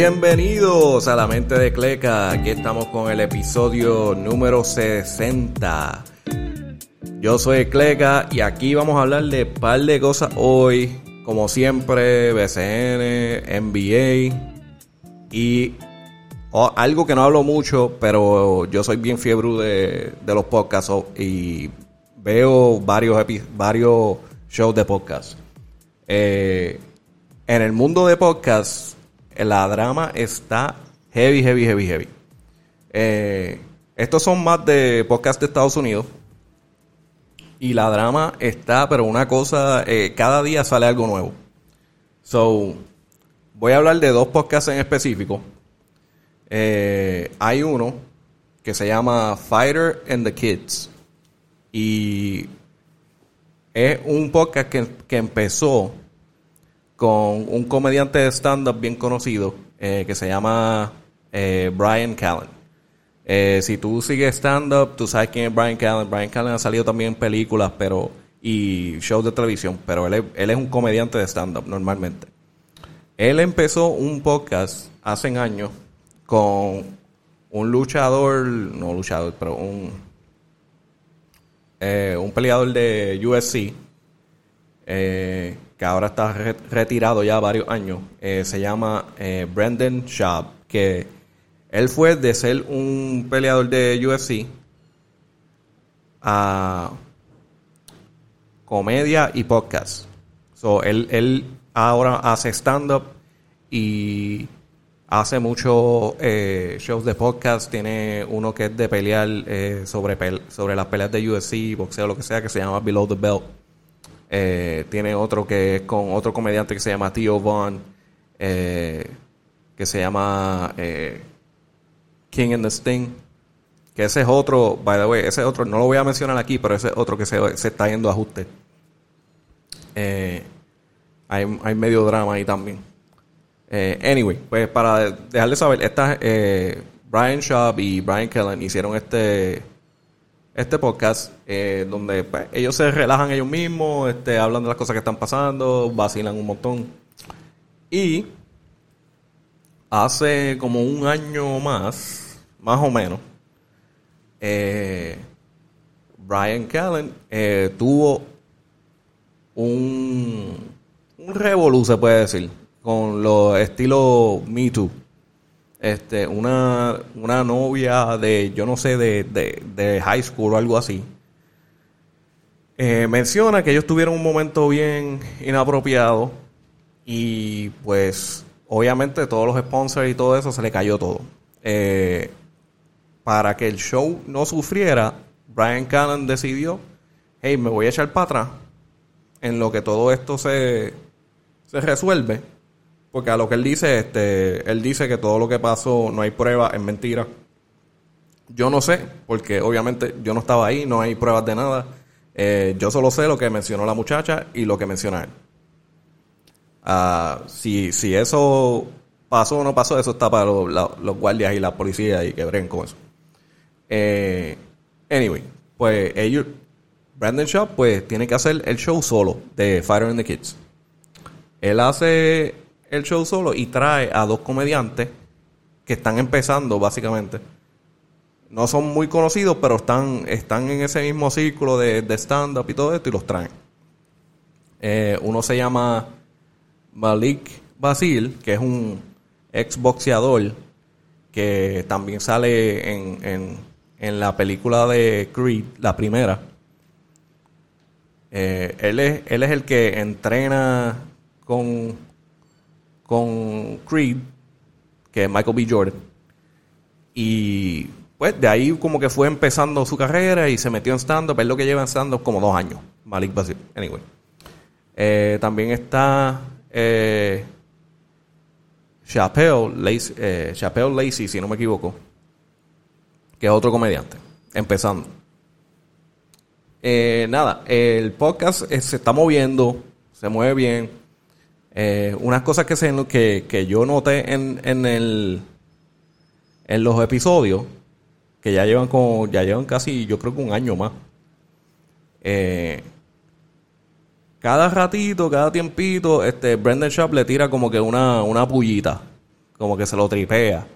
Bienvenidos a la mente de Cleca. Aquí estamos con el episodio número 60. Yo soy Cleca y aquí vamos a hablar de un par de cosas hoy. Como siempre, BCN, NBA y oh, algo que no hablo mucho, pero yo soy bien fiebre de, los podcasts y veo varios, varios shows de podcast. Eh, en el mundo de podcast, la drama está heavy, heavy, heavy, heavy. Eh, estos son más de podcast de Estados Unidos. Y la drama está, pero una cosa, eh, cada día sale algo nuevo. So, voy a hablar de dos podcasts en específico. Eh, hay uno que se llama Fighter and the Kids. Y es un podcast que, que empezó con un comediante de stand-up bien conocido eh, que se llama eh, Brian Callen. Eh, si tú sigues stand-up, tú sabes quién es Brian Callen. Brian Callen ha salido también en películas pero, y shows de televisión, pero él es, un comediante de stand-up normalmente. Él empezó un podcast hace años con un luchador, no luchador, pero un, un peleador de USC. Que ahora está retirado ya varios años, eh, se llama eh, Brendan Schaub, que él fue de ser un peleador de UFC a comedia y podcast. So, él, él ahora hace stand-up y hace muchos eh, shows de podcast. Tiene uno que es de pelear sobre, sobre las peleas de UFC, boxeo, lo que sea, que se llama Below the Belt. Eh, tiene otro que es con otro comediante que se llama Theo Vaughn, eh, que se llama eh, King and the Sting. Que ese es otro, by the way, ese otro, no lo voy a mencionar aquí, pero ese es otro que se, está yendo a ajuste. hay, hay medio drama ahí también. anyway, pues para dejarles saber, esta, Brian Schaub y Brian Kellen hicieron este este podcast eh, donde pues, ellos se relajan ellos mismos, este, hablan de las cosas que están pasando, vacilan un montón. Y hace como un año más, más o menos, eh, Brian Callen eh, tuvo un, un revolú, se puede decir, con los estilos Me Too este, una, una novia de, yo no sé, de, de, high school o algo así, eh, menciona que ellos tuvieron un momento bien inapropiado y pues obviamente todos los sponsors y todo eso se le cayó todo. Eh, para que el show no sufriera, Brian Cannon decidió, hey, me voy a echar para atrás en lo que todo esto se, se resuelve porque a lo que él dice, este, él dice que todo lo que pasó no hay prueba, es mentira. Yo no sé, porque obviamente yo no estaba ahí, no hay pruebas de nada. Eh, yo solo sé lo que mencionó la muchacha y lo que menciona él. Ah, si, si eso pasó o no pasó, eso está para los, guardias y la policía y que bren con eso. Eh, anyway, pues ellos, Brandon Shaw, pues tiene que hacer el show solo de Fire and the Kids. Él hace el show solo y trae a dos comediantes que están empezando básicamente. No son muy conocidos, pero están, están en ese mismo círculo de, stand-up y todo esto y los traen. Eh, uno se llama Malik Basil, que es un ex boxeador que también sale en, en, en la película de Creed, la primera. Eh, él, es, él es el que entrena con con Creed, que es Michael B. Jordan. Y pues de ahí como que fue empezando su carrera y se metió en stand-up. Es lo que lleva en stand-up como dos años. Malik Basil. Anyway. Eh, también está eh, eh, Chappelle Lacey, si no me equivoco, que es otro comediante, empezando. Eh, nada, el podcast se está moviendo, se mueve bien. Eh, unas cosas que, se, que, que yo noté en, en, el, en los episodios, que ya llevan como, ya llevan casi, yo creo que un año más. Eh, cada ratito, cada tiempito, este Brendan Sharp le tira como que una, una pullita. como que se lo tripea.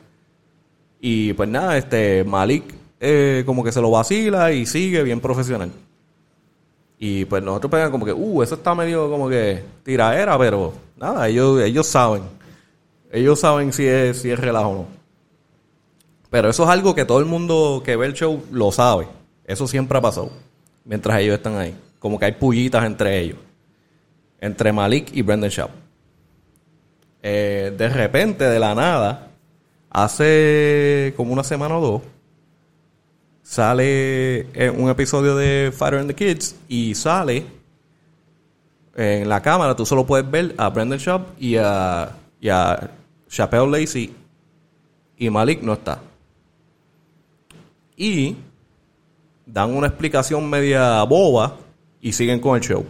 Y pues nada, este Malik eh, como que se lo vacila y sigue bien profesional. Y pues nosotros pegamos como que, uh, eso está medio como que tiraera, pero nada, ellos, ellos saben. Ellos saben si es, si es relajo o no. Pero eso es algo que todo el mundo que ve el show lo sabe. Eso siempre ha pasado. Mientras ellos están ahí. Como que hay pullitas entre ellos. Entre Malik y Brendan Schaub. Eh, de repente, de la nada, hace como una semana o dos, sale eh, un episodio de Fire and the Kids y sale en la cámara, tú solo puedes ver a Brendan Schaub y a, y a Lacey y Malik no está. Y dan una explicación media boba y siguen con el show.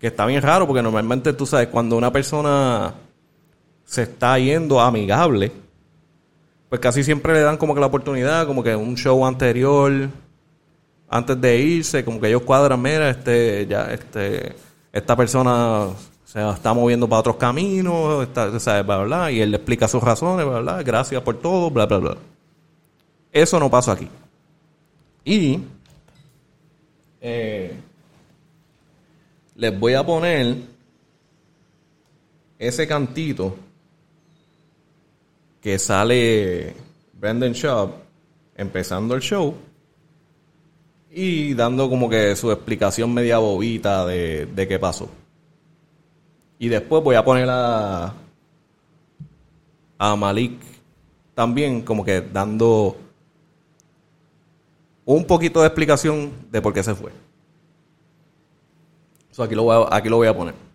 Que está bien raro porque normalmente tú sabes, cuando una persona se está yendo amigable, pues casi siempre le dan como que la oportunidad, como que un show anterior, antes de irse, como que ellos cuadran, mira, este, ya, este, esta persona se está moviendo para otros caminos, está, ¿sabes? Bla, bla, y él le explica sus razones, bla, bla, gracias por todo, bla, bla, bla. Eso no pasa aquí. Y eh, les voy a poner ese cantito que sale Brendan Schaub empezando el show y dando como que su explicación media bobita de, de qué pasó. Y después voy a poner a, a Malik también como que dando un poquito de explicación de por qué se fue. So aquí, lo voy a, aquí lo voy a poner.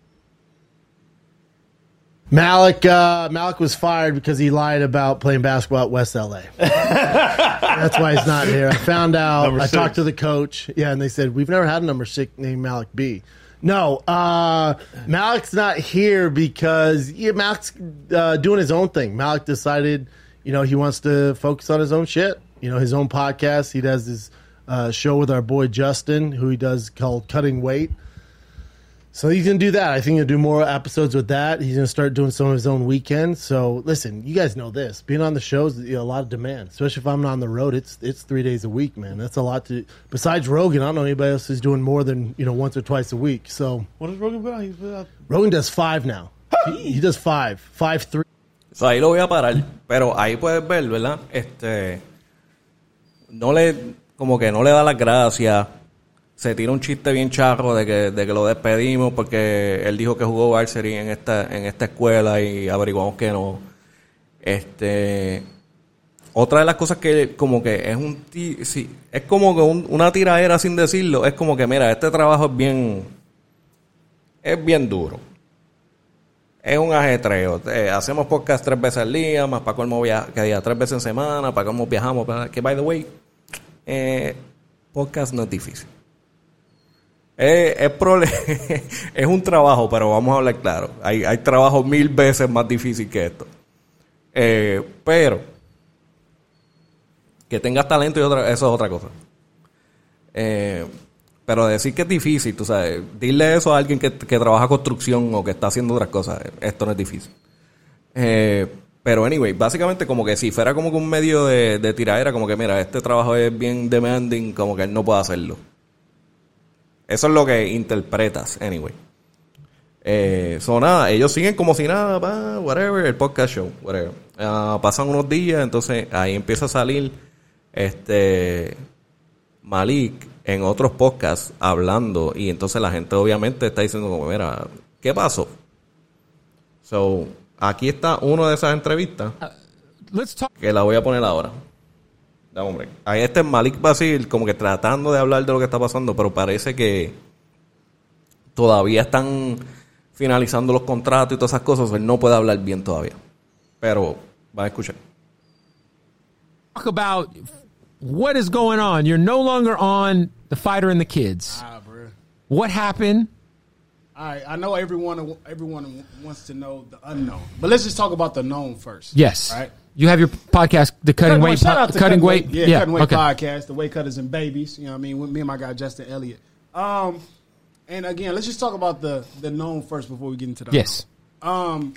Malik uh, Malik was fired because he lied about playing basketball at West LA. That's why he's not here. I found out. Number I six. talked to the coach. Yeah, and they said we've never had a number six named Malik B. No, uh, Malik's not here because yeah, Malik's uh, doing his own thing. Malik decided, you know, he wants to focus on his own shit. You know, his own podcast. He does his uh, show with our boy Justin, who he does called Cutting Weight. So he's gonna do that. I think he'll do more episodes with that. He's gonna start doing some of his own weekends. So listen, you guys know this. Being on the shows, you know, a lot of demand, especially if I'm not on the road. It's it's three days a week, man. That's a lot to. Besides Rogan, I don't know anybody else who's doing more than you know once or twice a week. So What does Rogan put out? He's put Rogan does five now. he, he does five, five three. So, ahí lo voy a parar, pero ahí puedes ver, ¿verdad? Este no le como que no le da las gracias. Se tira un chiste bien charro de que, de que lo despedimos porque él dijo que jugó varsity en esta en esta escuela y averiguamos que no. Este otra de las cosas que como que es un sí, es como que un- una tiradera sin decirlo, es como que mira, este trabajo es bien es bien duro es un ajetreo. Eh, hacemos podcast tres veces al día, más para colmo via que día tres veces en semana, para colmo viajamos. que, by the way, eh, podcast no es difícil. Es, prole- es un trabajo, pero vamos a hablar claro. Hay, hay trabajos mil veces más difícil que esto. Eh, pero, que tengas talento y otra, eso es otra cosa. Eh, pero decir que es difícil, tú sabes, dile eso a alguien que, que trabaja construcción o que está haciendo otras cosas, esto no es difícil. Eh, pero anyway, básicamente como que si fuera como que un medio de, de tiradera, como que mira, este trabajo es bien demanding, como que él no puede hacerlo. Eso es lo que interpretas, anyway. Eh, so nada, ellos siguen como si nada, pa, whatever, el podcast show, whatever. Ah, pasan unos días, entonces ahí empieza a salir este Malik en otros podcasts hablando y entonces la gente obviamente está diciendo como, mira, ¿qué pasó? So, aquí está una de esas entrevistas Let's talk. que la voy a poner ahora. Dame un break. Ahí está Malik Basil como que tratando de hablar de lo que está pasando, pero parece que todavía están finalizando los contratos y todas esas cosas, él no puede hablar bien todavía. Pero va a escuchar. talk about what is going on. You're no longer on the fighter and the kids. Ah, bro. What happened? All right, I know everyone everyone wants to know the unknown, but let's just talk about the known first. Yes. Right. You have your podcast, the Cutting Weight, shout po- out to Cutting Weight. Yeah, Cutting Weight okay. podcast, the Weight Cutters and Babies. You know what I mean? With me and my guy Justin Elliott. Um, and again, let's just talk about the the known first before we get into the Yes. Um,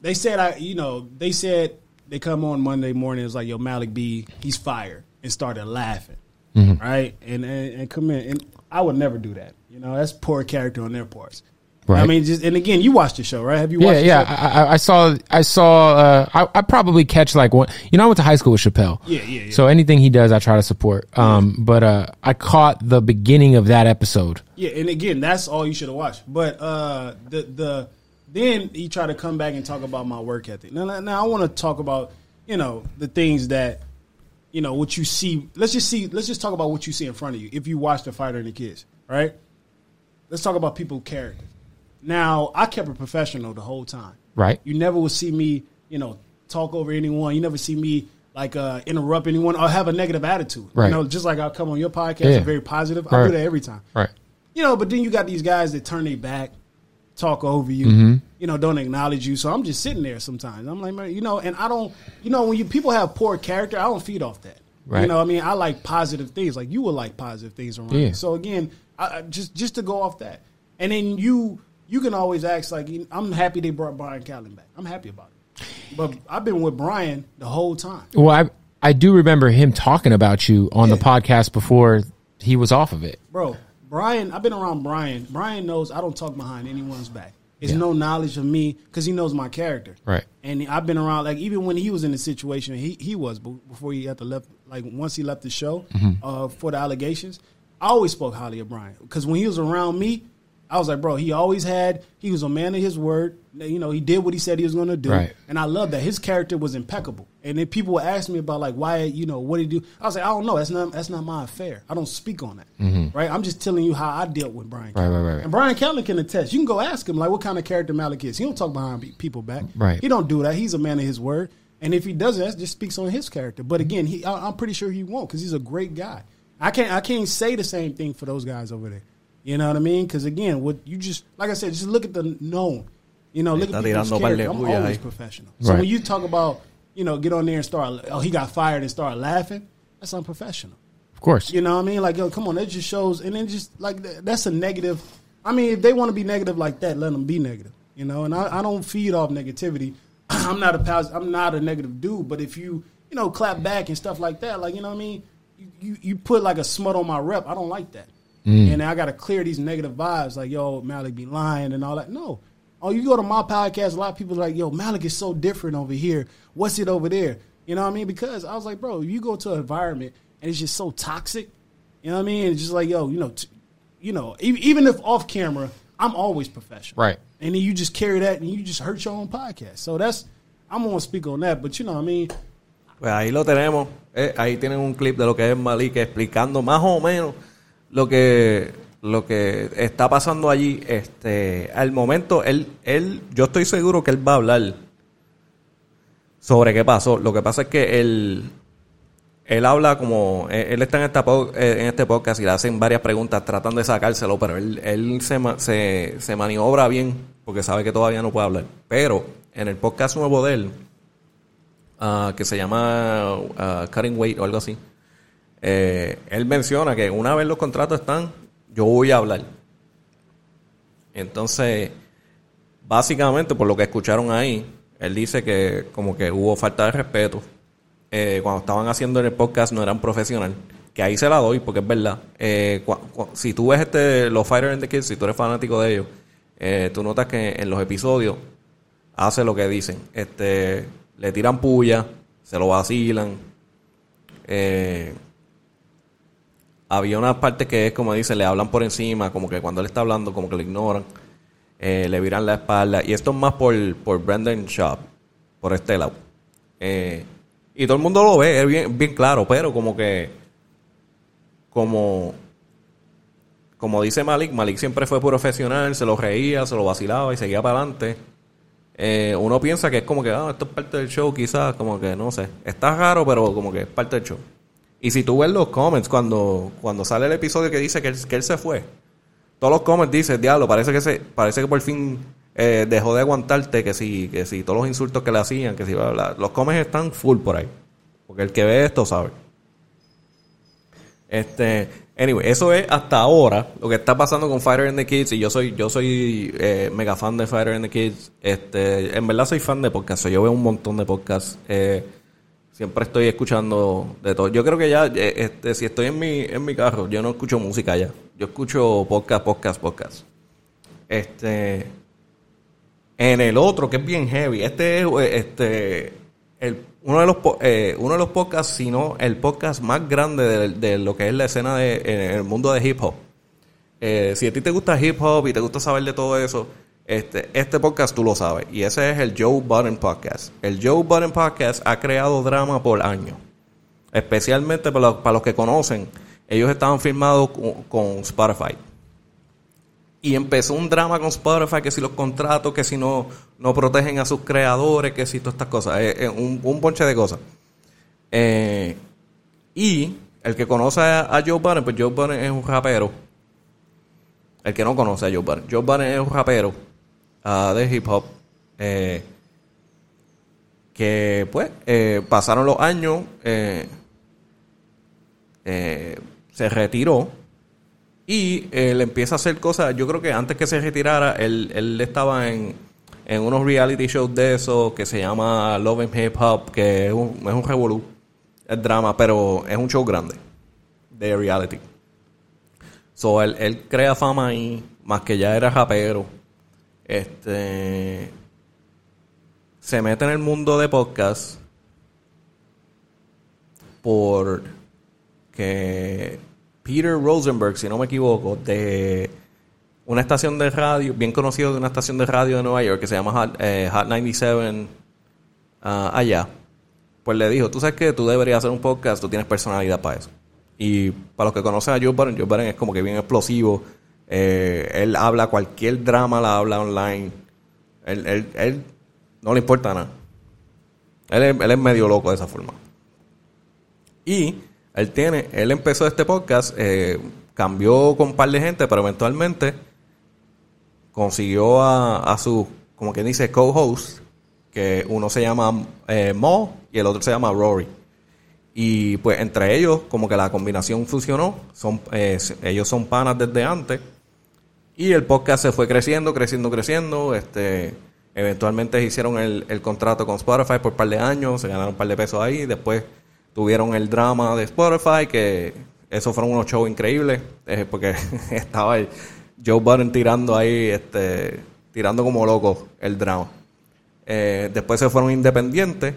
they said I, you know, they said they come on Monday morning. It's like, yo, Malik B, he's fired, and started laughing, Mm-hmm. right? And, and and come in, and I would never do that. You know, that's poor character on their parts. Right. I mean, just and again, you watched the show, right? Have you Yeah, watched? yeah. Show? I, I- I saw. I saw. Uh, I, I probably catch like one. You know, I went to high school with Chappelle. Yeah, yeah, yeah. So anything he does, I try to support. Um, but uh, I caught the beginning of that episode. Yeah, and again, that's all you should have watched. But uh, the the then he tried to come back and talk about my work ethic. Now, now- I want to talk about you know the things that you know what you see. Let's just see. Let's just talk about what you see in front of you. If you watch the fighter and the kids, right? Let's talk about people's characters. Now, I kept it professional the whole time. Right. You never will see me, you know, talk over anyone. You never see me like uh, interrupt anyone or have a negative attitude. Right. You know, just like I'll come on your podcast, Yeah. Very positive. I Right. do that every time. Right. You know, but then you got these guys that turn their back, talk over you, Mm-hmm. you know, don't acknowledge you. So I'm just sitting there sometimes. I'm like, man, you know, and I don't, you know, when you people have poor character, I don't feed off that. Right. You know, what I mean, I like positive things. Like you will like positive things around. Yeah. So again, I, I- just just to go off that, and then you you can always ask like, I'm happy they brought Brian Callen back. I'm happy about it. But I've been with Brian the whole time. Well, I I do remember him talking about you on the podcast before he was off of it. bro. Brian, I've been around Brian. Brian knows I don't talk behind anyone's back. It's Yeah. no knowledge of me because he knows my character. Right. And I've been around like even when he was in the situation he he was be- before he had to left like once he left the show Mm-hmm. uh, for the allegations. I always spoke highly of Brian because when he was around me, I was like, bro, he always had he was a man of his word. You know, he did what he said he was going to do, Right. and I love that his character was impeccable. And then people would ask me about like why you know what did he do. I was like, I don't know. That's not that's not my affair. I don't speak on that. Right. I'm just telling you how I dealt with Brian. Mm-hmm. Right, right, right, right. And Brian Callen can attest. You can go ask him like what kind of character Malik is. He don't talk behind people back. Right. He don't do that. He's a man of his word. And if he doesn't, that just speaks on his character. But again, he I, I'm pretty sure he won't because he's a great guy. I can't I can't say the same thing for those guys over there. You know what I mean? Because again, what you just like I said, just look at the known. You know, look at people's tirando character. I'm always professional. So Right. when you talk about you know get on there and start oh he got fired and start laughing, that's unprofessional. Of course. You know what I mean? Like, yo, come on, that just shows, and then just like that's a negative. I mean, if they want to be negative like that, let them be negative. You know, and I, I don't feed off negativity. I'm not a pos- I'm not a negative dude, but if you you know clap back and stuff like that, like you know what I mean, you you, you put like a smut on my rep. I don't like that, and I got to clear these negative vibes. Like, yo, Malik be lying and all that. No. Oh, you go to my podcast, a lot of people are like, yo, Malik is so different over here. What's it over there? You know what I mean? Because I was like, bro, you go to an environment and it's just so toxic. You know what I mean? It's just like, yo, you know, t- you know, e- even if off camera, I'm always professional, Right. And then you just carry that and you just hurt your own podcast. So that's, I'm gonna speak on that, but you know what I mean? Pues ahí lo tenemos. Eh, ahí tienen un clip de lo que es Malik explicando más o menos lo que lo que está pasando allí. Este, al momento, él, él, yo estoy seguro que él va a hablar sobre qué pasó. Lo que pasa es que él, él habla como, él él está en, esta eh, en este podcast y le hacen varias preguntas tratando de sacárselo, pero él, él se, se, se maniobra bien porque sabe que todavía no puede hablar. Pero en el podcast nuevo de él, ah, que se llama ah, Cutting Weight o algo así, eh, él menciona que una vez los contratos están, yo voy a hablar. Entonces, básicamente, por lo que escucharon ahí, él dice que como que hubo falta de respeto. Eh, cuando estaban haciendo en el podcast no eran profesional. Que ahí se la doy, porque es verdad. Eh, si tú ves este, los Fighters and the Kids, si tú eres fanático de ellos, tú notas que en los episodios hace lo que dicen. Este, le tiran puya, se lo vacilan. Eh, había una parte que es como dicen, le hablan por encima, como que cuando él está hablando, como que lo ignoran. Eh, le viran la espalda. Y esto es más por, por Brandon Schaub, por este y todo el mundo lo ve, es bien, bien claro, pero como que, como, como dice Malik, Malik siempre fue profesional, se lo reía, se lo vacilaba y seguía para adelante. Eh, uno piensa que es como que, ah, esto es parte del show, quizás, como que no sé. Está raro, pero como que es parte del show. Y si tú ves los comments cuando, cuando sale el episodio que dice que él, que él se fue, todos los comments dicen, diablo, parece que se, parece que por fin eh, dejó de aguantarte, que si, que si todos los insultos que le hacían, que si bla, bla, los comments están full por ahí. Porque el que ve esto sabe. Este, anyway, eso es hasta ahora lo que está pasando con Fighter and the Kids y yo soy yo soy eh, mega fan de Fighter and the Kids. Este, en verdad soy fan de podcasts, yo veo un montón de podcasts. Eh, siempre estoy escuchando de todo. Yo creo que ya eh, este, si estoy en mi en mi carro, yo no escucho música ya. Yo escucho podcast, podcast, podcast. Este en el otro que es bien heavy, este es este el uno de los eh, uno de los podcasts, si no el podcast más grande de, lo que es la escena de, en el mundo de hip hop. Eh, si a ti te gusta hip hop y te gusta saber de todo eso, este, este podcast tú lo sabes. Y ese es el Joe Budden Podcast. El Joe Budden Podcast ha creado drama por años. Especialmente para los, para los que conocen. Ellos estaban firmados con, Spotify. Y empezó un drama con Spotify, que si los contratos, que si no, no protegen a sus creadores, que si todas estas cosas. Eh, un, un bonche de cosas. Eh, y el que conoce a, Joe Budden, pues Joe Budden es un rapero. El que no conoce a Joe Budden. Joe Budden es un rapero ah, de hip hop. eh, que pues eh, pasaron los años. eh, se retiró. Y él empieza a hacer cosas. Yo creo que antes que se retirara, él, él estaba en, en unos reality shows de eso que se llama Love and Hip Hop, que es un, es un revolú. Es drama, pero es un show grande de reality. So, él, él crea fama ahí, más que ya era rapero. Este. Se mete en el mundo de podcast por que Peter Rosenberg, si no me equivoco, de una estación de radio, bien conocido de una estación de radio de Nueva York que se llama Hot, eh, Hot 97 ah, allá, pues le dijo, tú sabes que tú deberías hacer un podcast, tú tienes personalidad para eso. Y para los que conocen a Joe Budden, Joe Budden es como que bien explosivo. Eh, él habla cualquier drama, la habla online. Él, él, él no le importa nada. Él es, él es medio loco de esa forma. Y él tiene, él empezó este podcast, eh, cambió con un par de gente, pero eventualmente consiguió a, a su, como quien dice, co-host, que uno se llama eh, Mo y el otro se llama Rory. Y pues entre ellos, como que la combinación funcionó, son, eh, ellos son panas desde antes. Y el podcast se fue creciendo, creciendo, creciendo. Este, eventualmente hicieron el, el contrato con Spotify por un par de años, se ganaron un par de pesos ahí. Después tuvieron el drama de Spotify, que esos fueron unos shows increíbles, eh, porque estaba Joe Budden tirando ahí, este, tirando como loco el drama. Eh, después se fueron independientes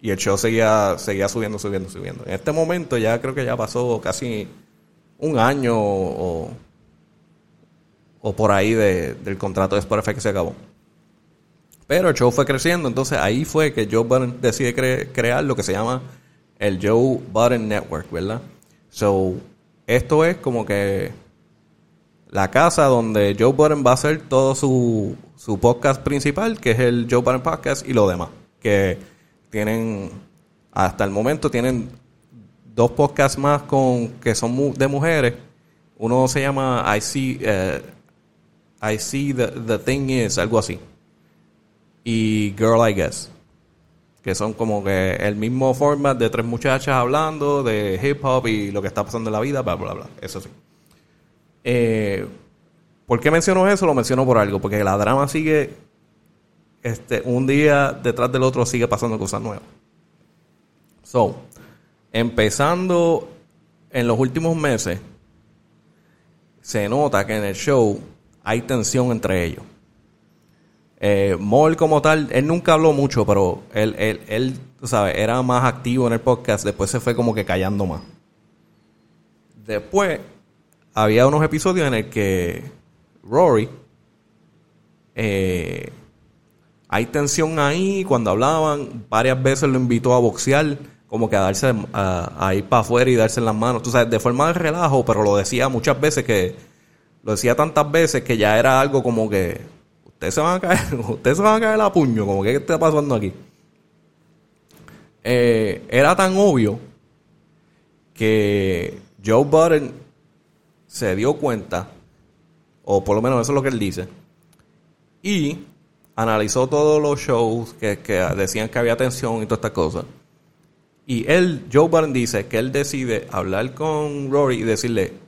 y el show seguía, seguía subiendo, subiendo, subiendo. En este momento ya creo que ya pasó casi un año o, o por ahí de- del contrato de Spotify que se acabó. Pero el show fue creciendo, entonces ahí fue que Joe Budden decide cre- crear lo que se llama el Joe Budden Network, ¿verdad? So, esto es como que la casa donde Joe Budden va a hacer todo su, su podcast principal, que es el Joe Budden Podcast y lo demás. Que tienen, hasta el momento tienen dos podcasts más con que son de mujeres. Uno se llama I See, eh, I See the, the Thing Is, algo así. Y Girl I Guess. Que son como que el mismo format de tres muchachas hablando de hip hop y lo que está pasando en la vida, bla, bla, bla. Eso sí. Eh, ¿Por qué menciono eso? Lo menciono por algo. Porque la drama sigue. Este, un día detrás del otro sigue pasando cosas nuevas. So, empezando en los últimos meses, se nota que en el show hay tensión entre ellos. Eh, Mol como tal, él nunca habló mucho, pero él, él, él, sabes, era más activo en el podcast, después se fue como que callando más. Después, había unos episodios en el que Rory, eh, hay tensión ahí, cuando hablaban, varias veces lo invitó a boxear, como que a darse, a, ir para afuera y darse las manos, tú sabes, de forma de relajo, pero lo decía muchas veces que, lo decía tantas veces que ya era algo como que, ustedes se van a caer, ustedes se van a caer a puño, como que qué está pasando aquí. Eh, era tan obvio que Joe Budden se dio cuenta, o por lo menos eso es lo que él dice, y analizó todos los shows que, que decían que había tensión y todas estas cosas. Y él, Joe Biden dice que él decide hablar con Rory y decirle,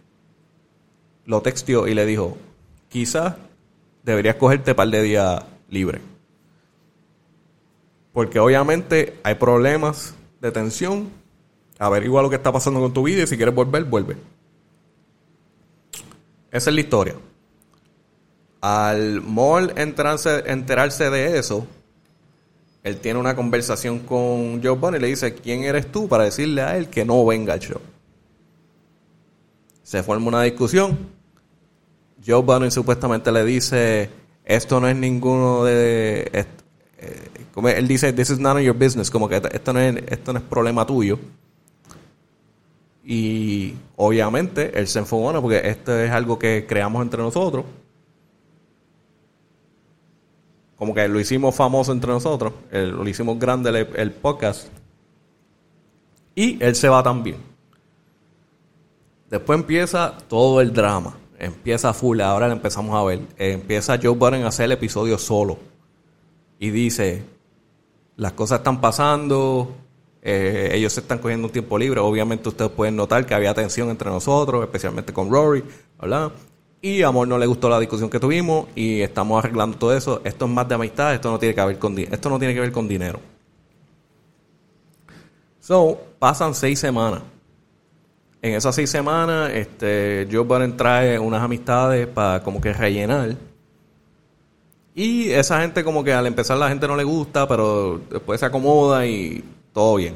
lo textió y le dijo, quizás deberías cogerte par de días libre. Porque obviamente hay problemas de tensión. Averigua lo que está pasando con tu vida y si quieres volver, vuelve. Esa es la historia. Al Moll enterarse, de eso, él tiene una conversación con Joe Bunny y le dice, ¿quién eres tú? Para decirle a él que no venga al show. Se forma una discusión. Joe Bunny supuestamente le dice, esto no es ninguno de... eh, él dice, this is none of your business, como que esto no es, esto no es problema tuyo. Y obviamente él se enfogona porque esto es algo que creamos entre nosotros. Como que lo hicimos famoso entre nosotros, el- lo hicimos grande el, el podcast. Y él se va también. Después empieza todo el drama. Empieza full, ahora lo empezamos a ver. Empieza Joe Budden a hacer el episodio solo. Y dice, las cosas están pasando, eh, ellos se están cogiendo un tiempo libre. Obviamente ustedes pueden notar que había tensión entre nosotros, especialmente con Rory, ¿verdad? Y Amor no le gustó la discusión que tuvimos y estamos arreglando todo eso. Esto es más de amistad, esto no tiene que ver con, esto no tiene que ver con dinero. So, pasan seis semanas. En esas seis semanas, este, Joe Budden trae unas amistades para como que rellenar. Y esa gente como que al empezar la gente no le gusta, pero después se acomoda y todo bien.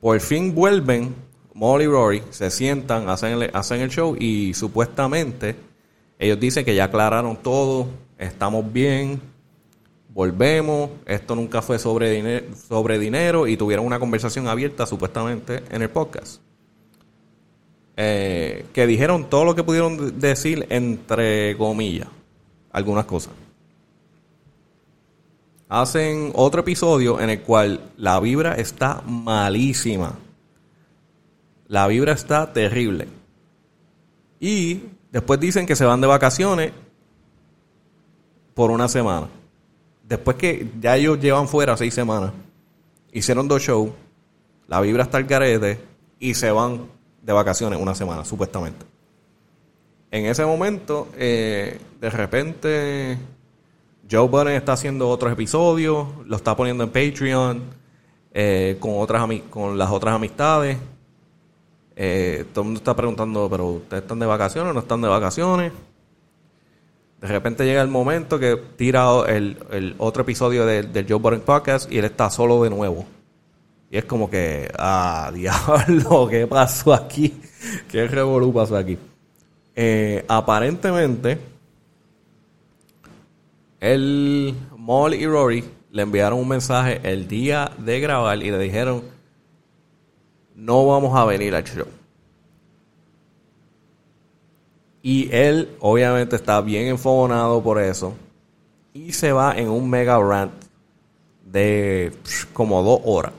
Por fin vuelven Molly y Rory, se sientan, hacen el, hacen el show y supuestamente ellos dicen que ya aclararon todo, estamos bien, volvemos, esto nunca fue sobre, dinero sobre dinero y tuvieron una conversación abierta supuestamente en el podcast. Eh, que dijeron todo lo que pudieron decir entre comillas, algunas cosas. Hacen otro episodio en el cual la vibra está malísima. La vibra está terrible. Y después dicen que se van de vacaciones por una semana. Después que ya ellos llevan fuera seis semanas, hicieron dos shows, la vibra está al garete y se van de vacaciones una semana, supuestamente. En ese momento, eh, de repente, Joe Budden está haciendo otros episodios, lo está poniendo en Patreon, eh, con, otras con las otras amistades. Eh, todo el mundo está preguntando, pero ¿ustedes están de vacaciones o no están de vacaciones? De repente llega el momento que tira el, el otro episodio del, del Joe Budden Podcast y él está solo de nuevo. Y es como que, ah, diablo, ¿qué pasó aquí? ¿Qué revolú pasó aquí? Eh, aparentemente, el Molly y Rory le enviaron un mensaje el día de grabar y le dijeron, no vamos a venir al show. Y él obviamente está bien enfogonado por eso. Y se va en un mega rant de como dos horas.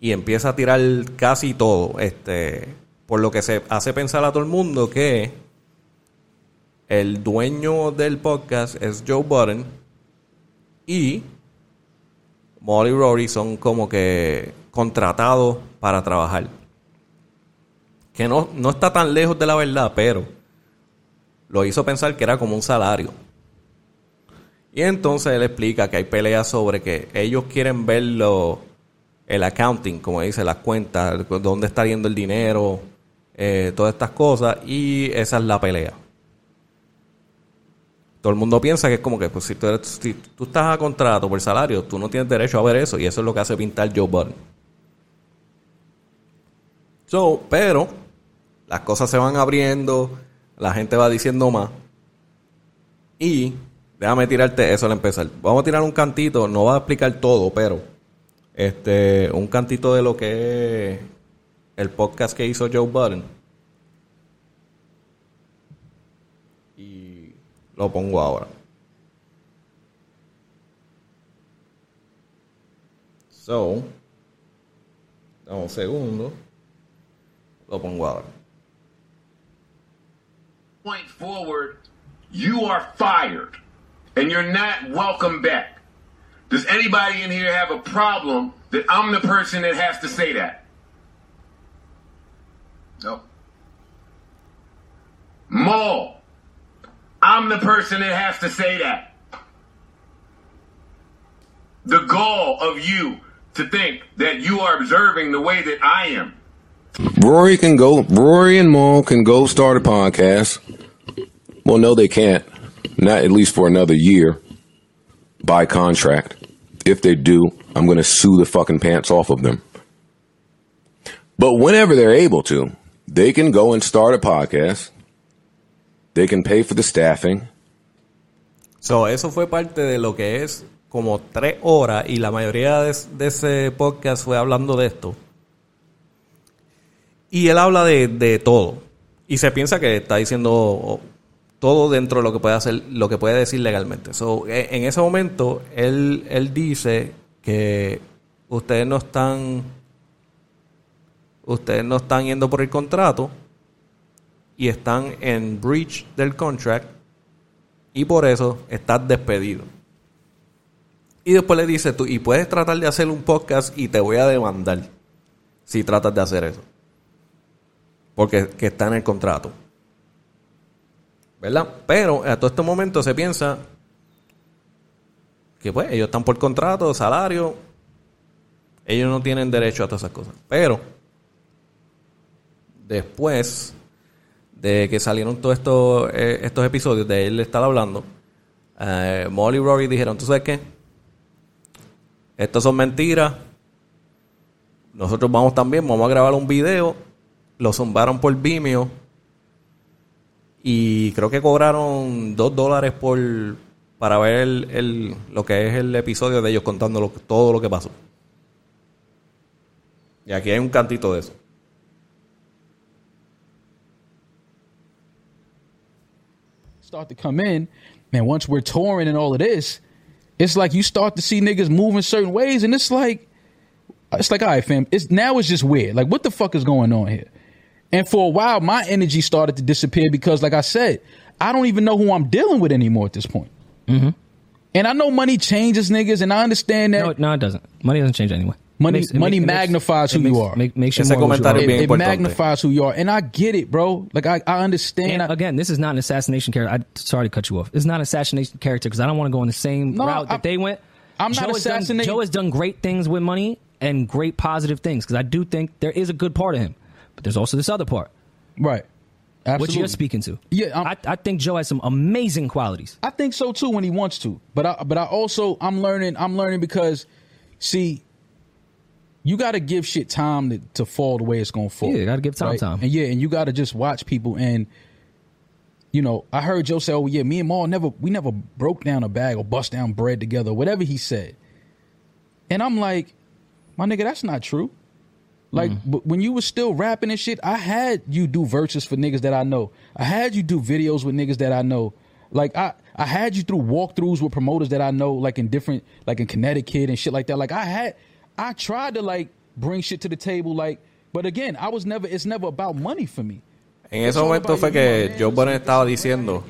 Y empieza a tirar casi todo. Este, por lo que se hace pensar a todo el mundo que el dueño del podcast es Joe Budden. Y Molly Rory son como que contratados para trabajar. Que no, no está tan lejos de la verdad, pero lo hizo pensar que era como un salario. Y entonces él explica que hay peleas sobre que ellos quieren ver lo- el accounting, como dice, las cuentas, dónde está yendo el dinero, eh, todas estas cosas, y esa es la pelea. Todo el mundo piensa que es como que pues, si, tú estás a contrato por salario, tú no tienes derecho a ver eso, y eso es lo que hace pintar Joe Budden. So, pero las cosas se van abriendo, la gente va diciendo más. Y déjame tirarte eso al empezar. Vamos a tirar un cantito, no va a explicar todo, pero este un cantito de lo que es el podcast que hizo Joe Budden. Y lo pongo ahora. So, dame un segundo. Lo pongo ahora. Point forward, you are fired and you're not welcome back. Does anybody in here have a problem that I'm the person that has to say that? No. Mo, I'm the person that has to say that. The gall of you to think that you are observing the way that I am. Rory can go. Rory and Maul can go start a podcast. Well, no, they can't. Not at least for another year by contract. If they do, I'm going to sue the fucking pants off of them. But whenever they're able to, they can go and start a podcast. They can pay for the staffing. So, eso fue parte de lo que es como tres horas y la mayoría de, de ese podcast fue hablando de esto. Y él habla de, de todo. Y se piensa que está diciendo todo dentro de lo que puede hacer, lo que puede decir legalmente. So, e- en ese momento, él, él dice que ustedes no están. Ustedes no están yendo por el contrato y están en breach del contract y por eso estás despedido. Y después le dice tú, y puedes tratar de hacer un podcast y te voy a demandar si tratas de hacer eso. Porque que está en el contrato. ¿Verdad? Pero a todo este momento se piensa que pues ellos están por contrato, salario, ellos no tienen derecho a todas esas cosas. Pero después de que salieron todos estos, eh, estos episodios de él estar hablando, eh, Molly y Rory dijeron, ¿tú sabes qué? Estas son mentiras. Nosotros vamos también, vamos a grabar un video. Lo zumbaron por Vimeo. Y creo que cobraron dos dólares por para ver el, lo que es el episodio de ellos contando lo- todo lo que pasó. Y aquí hay un cantito de eso. start to come in, man, once we're touring and all of this, it's like you start to see niggas moving certain ways, and it's like, it's like, all right, fam, it's now it's just weird. Like, what the fuck is going on here? And for a while, my energy started to disappear because, like I said, I don't even know who I'm dealing with anymore at this point. Mm-hmm. And I know money changes niggas, and I understand that No, no, it doesn't. Money doesn't change anyway. Money- Makes- money makes- magnifies it who you are. Make, makes you Ese more you are. it, it magnifies who you are. And I get it, bro. Like, I, I understand. And I- again, this is not an assassination character. I sorry to cut you off. It's not an assassination character because I don't want to go in the same No, route that I'm- they went. I'm not Joe has done- Joe has done great things with money and great positive things because I do think there is a good part of him, but there's also this other part, right. Absolutely. which you're speaking to. Yeah, I, I think Joe has some amazing qualities. I think so too when he wants to. But I but I also I'm learning I'm learning because see you got to give shit time to, to fall the way it's going to fall. Yeah, you gotta give time time. And yeah, and you got to just watch people and you know, I heard Joe say, "Oh yeah, me and Maul never we never broke down a bag or bust down bread together, whatever he said." And I'm like, "My nigga, that's not true." Like, Mm. when you was still rapping and shit, I had you do verses for niggas that I know. I had you do videos with niggas that I know. Like, I I had you through walkthroughs with promoters that I know, like in different, like in Connecticut and shit like that. Like, I had, I tried to like bring shit to the table, like, but again, I was never. It's never about money for me. En ese momento fue que Joe Budden estaba diciendo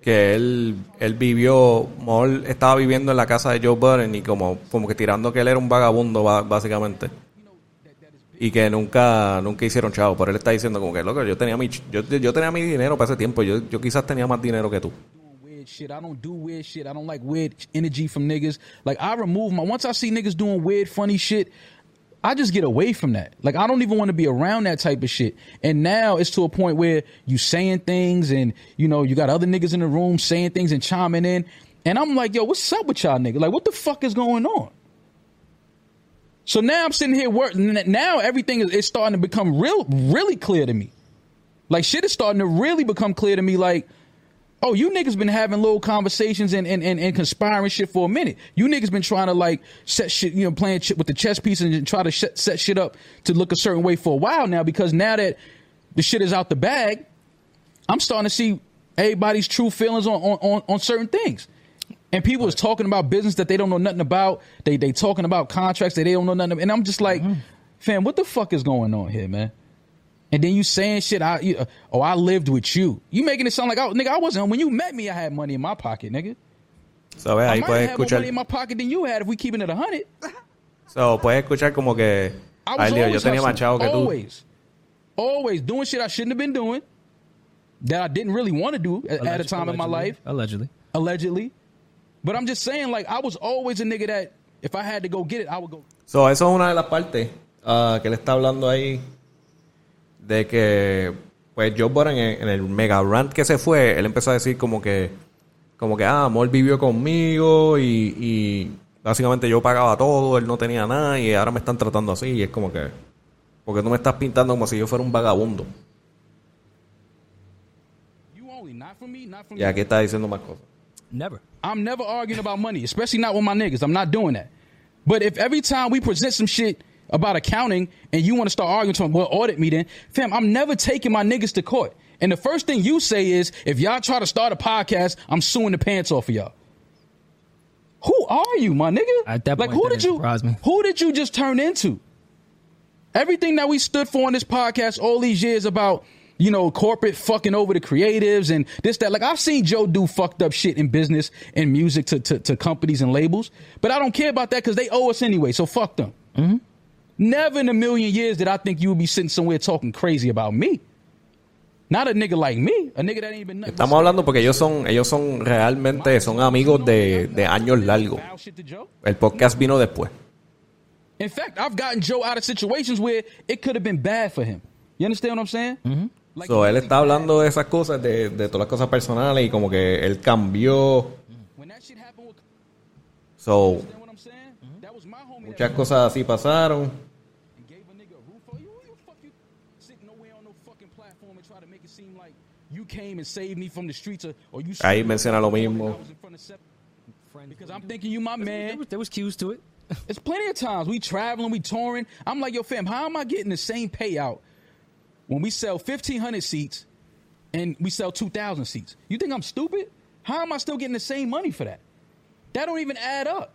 que él, él vivió, Maul estaba viviendo en la casa de Joe Budden y como, como que tirando que él era un vagabundo básicamente. Y que nunca, nunca hicieron chavo. Pero él está diciendo como que, loco, yo tenía mi, yo, yo tenía mi dinero para ese tiempo. Yo, yo quizás tenía más dinero que tú. shit. I don't do weird shit. I don't like weird energy from niggas. Like I remove my once I see niggas doing weird, funny shit, I just get away from that. Like I don't even want to be around that type of shit. And now it's to a point where you saying things and you know, you got other niggas in the room saying things and chiming in. And I'm like, yo, what's up with y'all niggas? Like, what the fuck is going on? So now I'm sitting here working. Now everything is, is starting to become real, really clear to me. Like shit is starting to really become clear to me. Like, oh, you niggas been having little conversations and, and, and, and conspiring shit for a minute. You niggas been trying to like set shit, you know, playing shit with the chess piece and try to sh- set shit up to look a certain way for a while now. Because now that the shit is out the bag, I'm starting to see everybody's true feelings on on, on, on certain things. And people is talking about business that they don't know nothing about. They they talking about contracts that they don't know nothing about. And I'm just like, fam, what the fuck is going on here, man? And then you saying shit, I you, uh, oh I lived with you. You making it sound like oh nigga I wasn't when you met me I had money in my pocket, nigga. So, ve, I might puedes have more money in my pocket than you had if we keeping it a hundred. So, puedes escuchar como que. I was Ay, Leo, yo always tenía chavo que tú. Always, always doing shit I shouldn't have been doing. That I didn't really want to do at, at a time in my life, Allegedly. allegedly. But I'm just saying, like, I was always a nigga that if I had to go get it, I would go. So, eso es una de las partes ah, que él está hablando ahí. De que, pues, Joe Budden en, en el mega rant que se fue, él empezó a decir como que, como que, ah, Amor vivió conmigo y, y básicamente yo pagaba todo, él no tenía nada y ahora me están tratando así. Y es como que, porque tú me estás pintando como si yo fuera un vagabundo. Y aquí está diciendo más cosas. Never. I'm never arguing about money, especially not with my niggas. I'm not doing that. But if every time we present some shit about accounting and you want to start arguing to them, well, audit me then, fam, I'm never taking my niggas to court. And the first thing you say is, if y'all try to start a podcast, I'm suing the pants off of y'all. Who are you, my nigga? At that like, point, who that did you? Who did you just turn into? Everything that we stood for on this podcast all these years about, you know, corporate fucking over the creatives and this, that. Like, I've seen Joe do fucked up shit in business and music to, to, to companies and labels, but I don't care about that because they owe us anyway, so fuck them. Mm-hmm. Never in a million years did I think you would be sitting somewhere talking crazy about me. Not a nigga like me, a nigga that ain't been nothing. but Estamos hablando porque ellos son, ellos son realmente, son amigos de, de años largos. foul shit to Joe. El podcast vino después. In fact, I've gotten Joe out of situations where it could have been bad for him. You understand what I'm saying? Like, So, él está hablando de esas cosas, de, de todas las cosas personales y como que él cambió. when that shit happened with, So, understand what I'm saying? That was my homie. muchas cosas así pasaron. Ahí menciona lo mismo. Because I'm thinking you my man. there was cues to it. It's plenty of times we traveling, we touring. I'm like, yo, fam, how am I getting the same payout when we sell 1,500 seats and we sell 2,000 seats? You think I'm stupid? How am I still getting the same money for that? That don't even add up.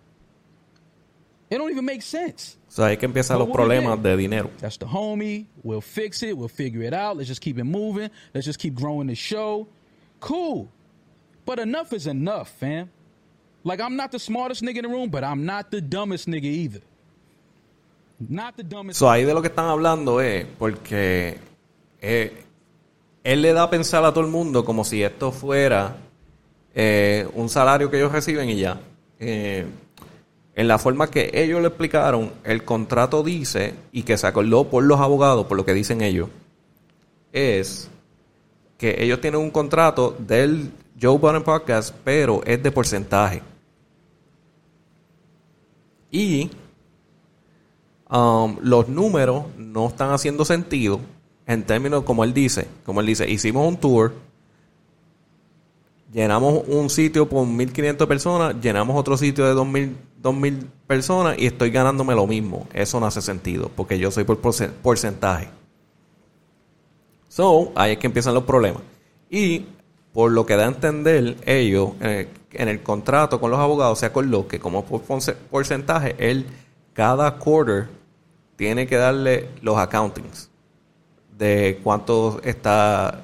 It don't even make sense. O sea, ahí que empiezan los problemas de dinero. That's the homie. We'll fix it. We'll figure it out. Let's just keep it moving. Let's just keep growing the show. Cool. But enough is enough, fam. Like, I'm not the smartest nigga in the room, but I'm not the dumbest nigga either. Not the dumbest. So, ahí de lo que están hablando es porque eh, él le da a pensar a todo el mundo como si esto fuera eh, un salario que ellos reciben y ya. Eh, en la forma que ellos lo explicaron, el contrato dice, y que se acordó por los abogados, por lo que dicen ellos, es que ellos tienen un contrato del Joe Budden Podcast, pero es de porcentaje. Y um, los números no están haciendo sentido en términos como él dice. Como él dice, hicimos un tour, llenamos un sitio por 1500 personas, llenamos otro sitio de 2000, 2000 personas y estoy ganándome lo mismo. Eso no hace sentido porque yo soy por porce- porcentaje. So, ahí es que empiezan los problemas. Y por lo que da a entender ellos, eh, en el contrato con los abogados se acordó que como por porce- porcentaje, él cada quarter tiene que darle los accountings de cuánto está,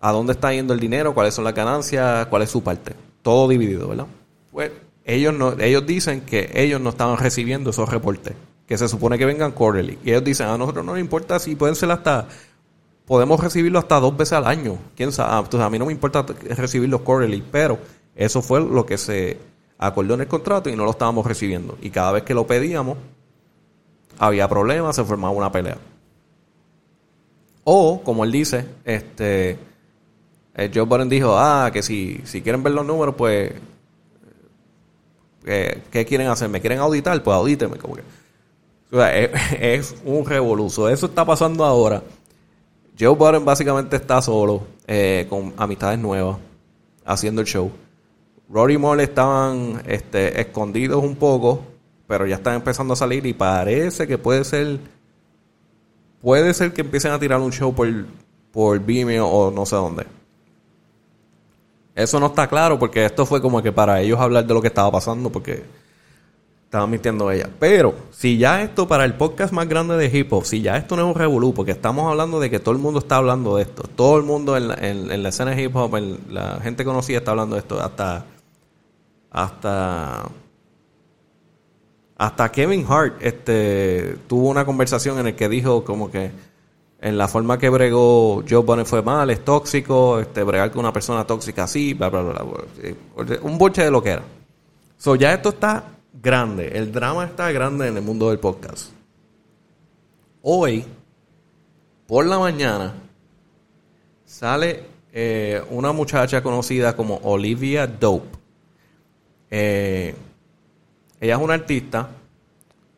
a dónde está yendo el dinero, cuáles son las ganancias, cuál es su parte. Todo dividido, ¿verdad? Pues ellos, no, ellos dicen que ellos no estaban recibiendo esos reportes, que se supone que vengan quarterly. Y ellos dicen, a nosotros no nos importa si pueden ser hasta podemos recibirlo hasta dos veces al año. ¿Quién sabe? Ah, Entonces, a mí no me importa recibir los quarterly, pero eso fue lo que se acordó en el contrato y no lo estábamos recibiendo. Y cada vez que lo pedíamos, había problemas, se formaba una pelea. O, como él dice, este eh, Joe Budden dijo, ah, que si, si quieren ver los números, pues, eh, ¿qué quieren hacer? ¿Me quieren auditar? Pues audíteme. Como que, es, un revoluzo. Eso está pasando ahora. Joe Budden básicamente está solo, eh, con amistades nuevas, haciendo el show. Rory y Moore estaban este, escondidos un poco, pero ya están empezando a salir y parece que puede ser, puede ser que empiecen a tirar un show por, por Vimeo o no sé dónde. Eso no está claro porque esto fue como que para ellos hablar de lo que estaba pasando porque estaba mintiendo ella. Pero si ya esto para el podcast más grande de hip hop, si ya esto no es un revolú, porque estamos hablando de que todo el mundo está hablando de esto, todo el mundo en la, en, en la escena de hip hop, en la gente conocida está hablando de esto, hasta hasta hasta Kevin Hart este tuvo una conversación en el que dijo como que en la forma que bregó Joe Budden fue mal, es tóxico, este bregar con una persona tóxica así, bla bla bla, bla. Eh, un boche de lo que era. So ya esto está grande, el drama está grande en el mundo del podcast. Hoy por la mañana sale eh, una muchacha conocida como Olivia Dope. Eh, ella es una artista.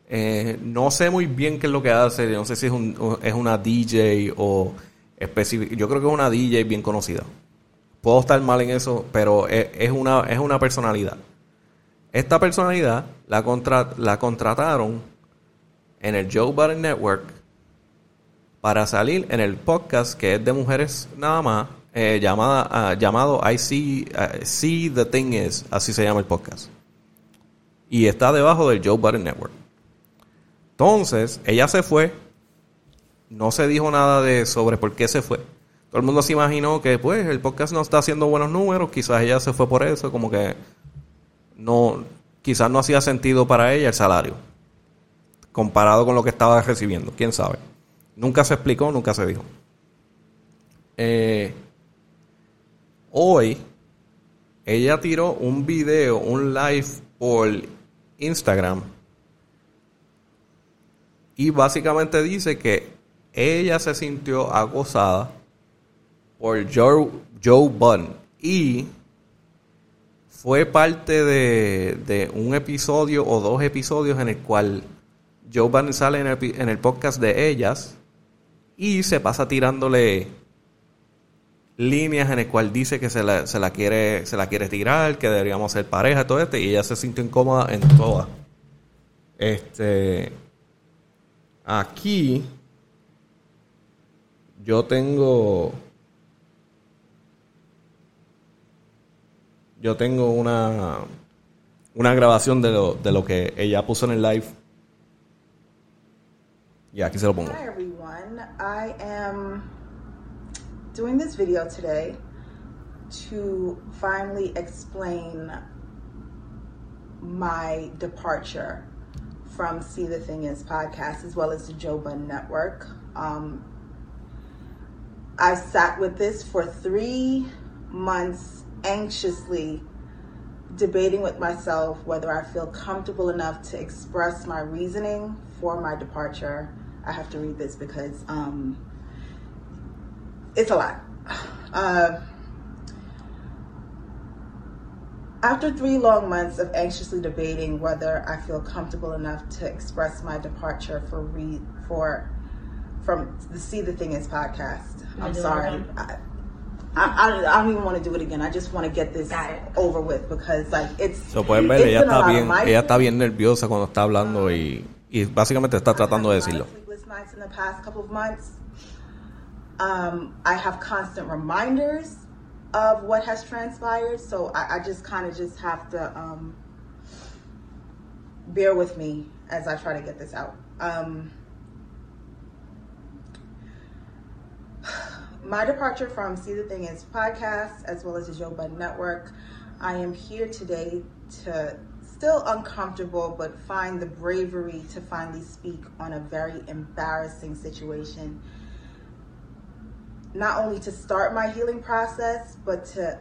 Eh, no sé muy bien qué es lo que hace. No sé si es, un- es una DJ o específica. Yo creo que es una DJ bien conocida. Puedo estar mal en eso, pero es, una, es una personalidad. Esta personalidad la, contra- la contrataron en el Joe Budden Network para salir en el podcast que es de mujeres nada más, eh, llamada, ah, llamado I see, ah, see the Thing Is, así se llama el podcast. Y está debajo del Joe Budden Network. Entonces, ella se fue, no se dijo nada de sobre por qué se fue. Todo el mundo se imaginó que pues el podcast no está haciendo buenos números, quizás ella se fue por eso, como que no, quizás no hacía sentido para ella el salario comparado con lo que estaba recibiendo, quién sabe. Nunca se explicó, nunca se dijo. Eh, hoy, ella tiró un video, un live por Instagram. Y básicamente dice que ella se sintió acosada por Joe, Joe Budden. Y fue parte de, de un episodio o dos episodios en el cual Joe Budden sale en el, en el podcast de ellas y se pasa tirándole líneas en el cual dice que se la, se la quiere se la quiere tirar, que deberíamos ser pareja, todo esto, y ella se sintió incómoda en todas. Este aquí yo tengo yo tengo una una grabación de lo, de lo que ella puso en el live. Y aquí se lo pongo. Everyone. I am doing this video today to finally explain my departure from See the Thing Is podcast as well as the Joe Budden Network. Um, I sat with this for three months anxiously debating with myself whether I feel comfortable enough to express my reasoning for my departure. I have to read this because um, it's a lot. Uh, after three long months of anxiously debating whether I feel comfortable enough to express my departure for re- for from the See the Thing Is podcast, I'm sorry. I, I, I, I don't even want to do it again. I just want to get this over with because like it's. So, pueden ver, it's ella been a está lot of bien, my ella está bien nerviosa cuando está hablando y, y básicamente está tratando de decirlo. Sleepless nights in the past couple of months. Um, I have constant reminders of what has transpired, so I, I just kind of just have to um, bear with me as I try to get this out. Um, my departure from See the Thing Is podcast, as well as the Joe Budden Network, I am here today to still uncomfortable, but find the bravery to finally speak on a very embarrassing situation. Not only to start my healing process, but to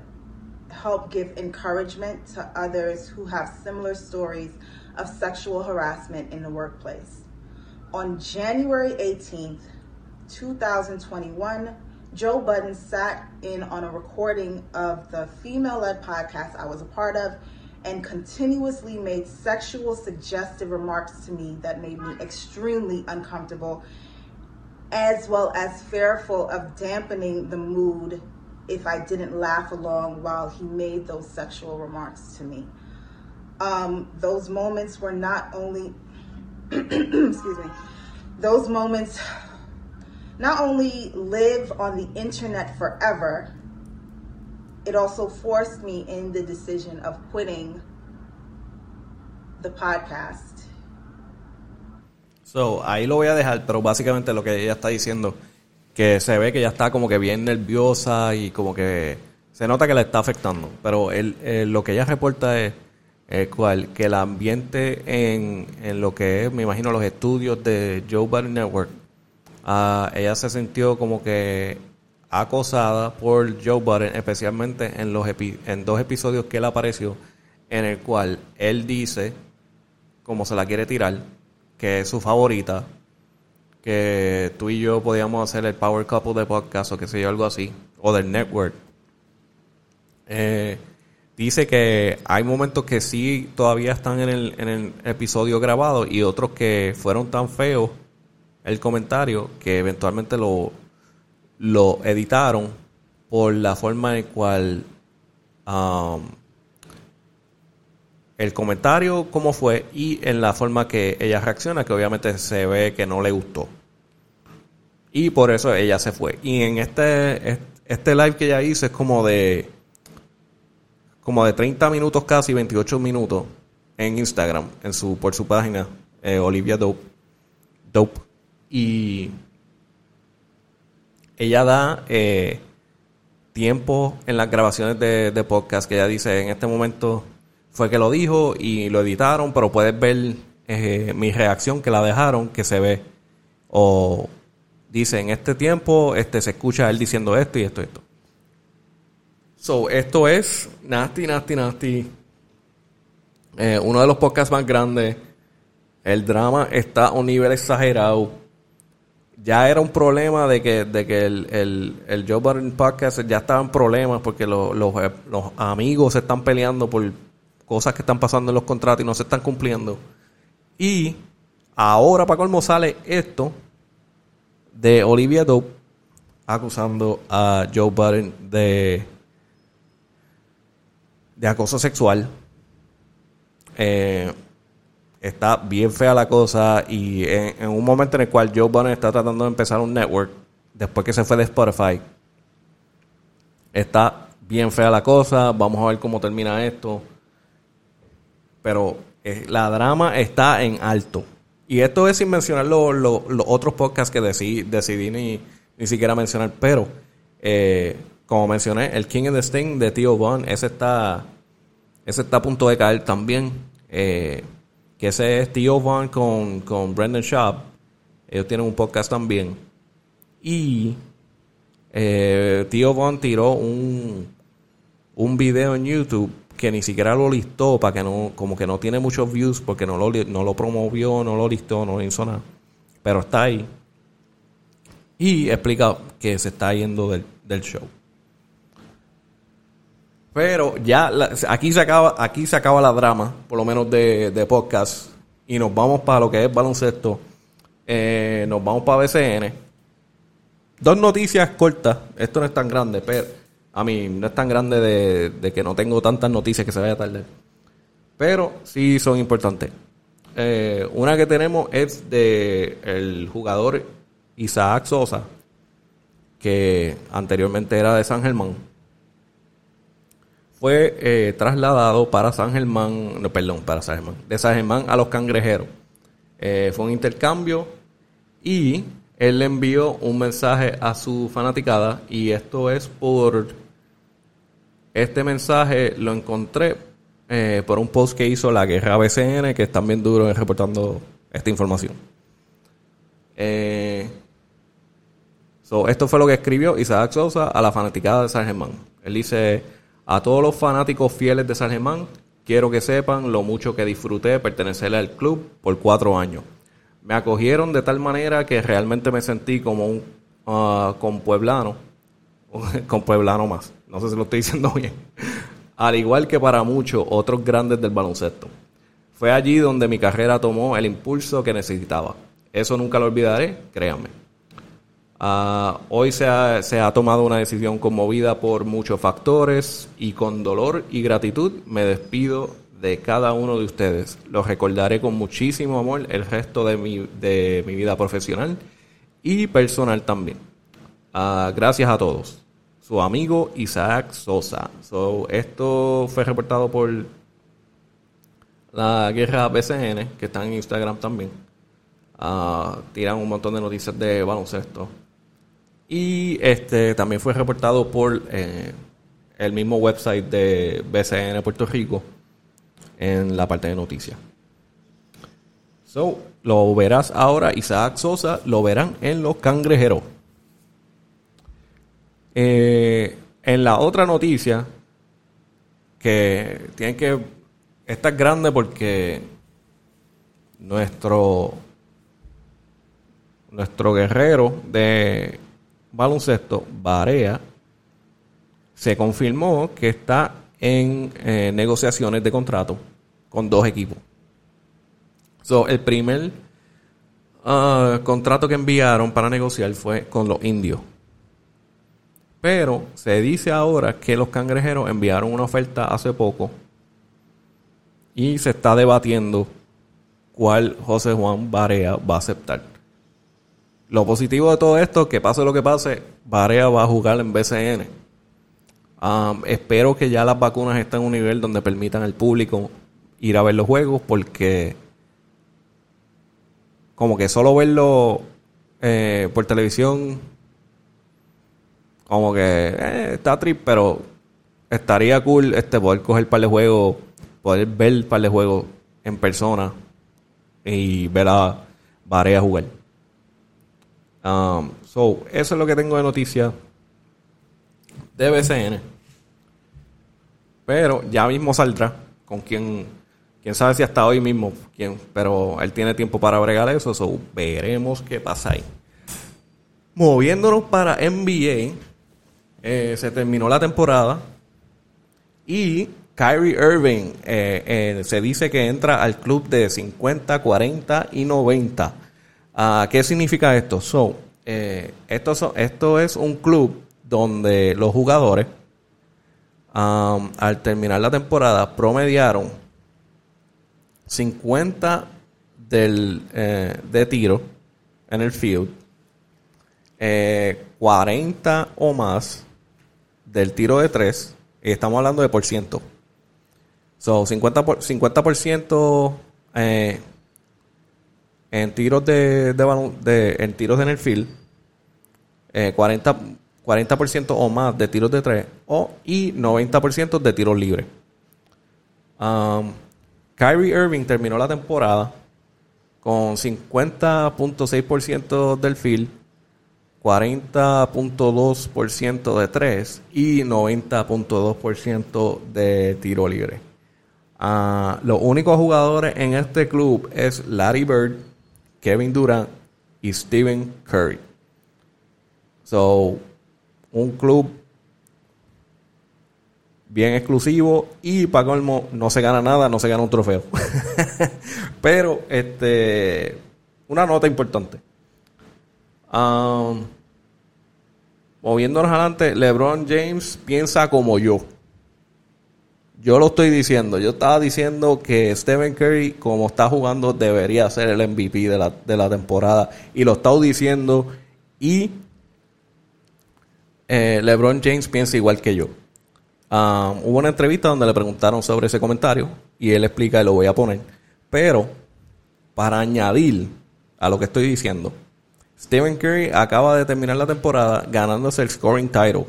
help give encouragement to others who have similar stories of sexual harassment in the workplace. On January 18th, 2021, Joe Budden sat in on a recording of the female led podcast I was a part of and continuously made sexual suggestive remarks to me that made me extremely uncomfortable, as well as fearful of dampening the mood if I didn't laugh along while he made those sexual remarks to me. Um, those moments were not only, excuse me, those moments not only live on the internet forever, it also forced me in the decision of quitting the podcast. So, ahí lo voy a dejar, pero básicamente lo que ella está diciendo, que se ve que ella está como que bien nerviosa y como que se nota que le está afectando. Pero él, eh, lo que ella reporta es el cual que el ambiente en, en lo que es, me imagino, los estudios de Joe Biden Network, ah, ella se sintió como que acosada por Joe Biden, especialmente en, los epi- en dos episodios que él apareció, en el cual él dice, como se la quiere tirar, que es su favorita, que tú y yo podíamos hacer el power couple de podcast o qué sé yo, algo así, o del network. Eh, dice que hay momentos que sí todavía están en el, en el episodio grabado y otros que fueron tan feos el comentario que eventualmente lo, lo editaron por la forma en cual um, el comentario cómo fue y en la forma que ella reacciona, que obviamente se ve que no le gustó. Y por eso ella se fue. Y en este, este live que ella hizo es como de como de 30 minutos casi, 28 minutos en Instagram, en su, por su página, eh, Olivia Dope. Dope. Y ella da eh, tiempo en las grabaciones de, de podcast que ella dice en este momento fue que lo dijo y lo editaron, pero puedes ver eh, mi reacción que la dejaron, que se ve. O dice en este tiempo este se escucha él diciendo esto y esto y esto. So, esto es Nasty, Nasty, Nasty. Eh, uno de los podcasts más grandes. El drama está a un nivel exagerado. Ya era un problema de que, de que el, el, el Joe Budden Podcast ya estaba en problemas porque lo- los, eh, los amigos se están peleando por cosas que están pasando en los contratos y no se están cumpliendo. Y ahora, para colmo, sale esto de Olivia Dope acusando a Joe Budden de, de acoso sexual. Eh, está bien fea la cosa y en, en un momento en el cual Joe Budden está tratando de empezar un network después que se fue de Spotify está bien fea la cosa vamos a ver cómo termina esto pero eh, la drama está en alto y esto es sin mencionar lo- lo- los otros podcasts que decidí, decidí ni, ni siquiera mencionar pero eh, como mencioné el King of the Sting de Tío Von ese está ese está a punto de caer también. eh, que ese es Theo Vaughn con, con Brendan Schaub. Ellos tienen un podcast también. Y eh, Theo Vaughn tiró un, un video en YouTube que ni siquiera lo listó para que no, como que no tiene muchos views porque no lo, no lo promovió, no lo listó, no hizo nada. Pero está ahí. Y explica que se está yendo del, del show. Pero ya aquí se acaba aquí se acaba la drama, por lo menos de, de podcast, y nos vamos para lo que es baloncesto. Eh, nos vamos para BCN. Dos noticias cortas. Esto no es tan grande, pero a mí no es tan grande de, que no tengo tantas noticias que se vaya a tardar. Pero sí son importantes. Eh, una que tenemos es de el jugador Isaac Sosa, que anteriormente era de San Germán fue eh, trasladado para San Germán, no, perdón, para San Germán, de San Germán a los Cangrejeros. Eh, fue un intercambio y él le envió un mensaje a su fanaticada y esto es por este mensaje lo encontré eh, por un post que hizo la guerra BCN que están bien duros reportando esta información. Eh, So, esto fue lo que escribió Isaac Sosa a la fanaticada de San Germán. Él dice, a todos los fanáticos fieles de San Germán, quiero que sepan lo mucho que disfruté de pertenecer al club por cuatro años. Me acogieron de tal manera que realmente me sentí como un ah, con pueblano, con pueblano más. No sé si lo estoy diciendo bien. Al igual que para muchos otros grandes del baloncesto. Fue allí donde mi carrera tomó el impulso que necesitaba. Eso nunca lo olvidaré, créanme. Ah, hoy se ha, tomado una decisión conmovida por muchos factores y con dolor y gratitud me despido de cada uno de ustedes. Los recordaré con muchísimo amor el resto de mi, de mi vida profesional y personal también. Ah, gracias a todos. Su amigo Isaac Sosa. So, esto fue reportado por la guerra BCN, que está en Instagram también. Ah, tiran un montón de noticias de baloncesto. Y este también fue reportado por eh, el mismo website de BCN Puerto Rico. en la parte de noticias. So, lo verás ahora, Isaac Sosa, lo verán en los cangrejeros. Eh, en la otra noticia, que tiene que. Esta es grande porque nuestro. Nuestro guerrero de baloncesto, Barea, se confirmó que está en eh, negociaciones de contrato con dos equipos. So, el primer ah, contrato que enviaron para negociar fue con los indios. Pero se dice ahora que los cangrejeros enviaron una oferta hace poco y se está debatiendo cuál José Juan Barea va a aceptar. Lo positivo de todo esto, que pase lo que pase, Barea va a jugar en BCN. Um, espero que ya las vacunas estén en un nivel donde permitan al público ir a ver los juegos porque como que solo verlo eh, por televisión, como que eh, está trip, pero estaría cool este poder coger par de juegos, poder ver par de juegos en persona y ver a Varea jugar. Um, so, eso es lo que tengo de noticia de BCN. Pero ya mismo saldrá con quien Quién sabe si hasta hoy mismo, quién, pero él tiene tiempo para bregar eso, so veremos qué pasa ahí. Moviéndonos para NBA, eh, se terminó la temporada y Kyrie Irving eh, eh, se dice que entra al club de 50, 40 y 90. Ah, ¿Qué significa esto? So, esto, esto es un club donde los jugadores um, al terminar la temporada promediaron 50 del, eh, de tiro en el field, 40 eh, o más del tiro de 3, y estamos hablando de por ciento. So, 50%, por, 50% eh, en tiros de, de, de, en tiros en el field, 40, 40% o más de tiros de 3 o, y 90% de tiros libres. Um, Kyrie Irving terminó la temporada con 50.6% del field, 40.2% de 3 y 90.2% de tiro libre. Ah, los únicos jugadores en este club es Larry Bird, Kevin Durant y Stephen Curry. So, un club bien exclusivo y para colmo no se gana nada, no se gana un trofeo. Pero, este, una nota importante. Um, moviéndonos adelante, LeBron James piensa como yo. Yo lo estoy diciendo. Yo estaba diciendo que Stephen Curry, como está jugando, debería ser el MVP de la, de la temporada. Y lo he estado diciendo. Y eh, LeBron James piensa igual que yo. Um, hubo una entrevista donde le preguntaron sobre ese comentario y él explica y lo voy a poner. Pero, para añadir a lo que estoy diciendo, Stephen Curry acaba de terminar la temporada ganándose el scoring title.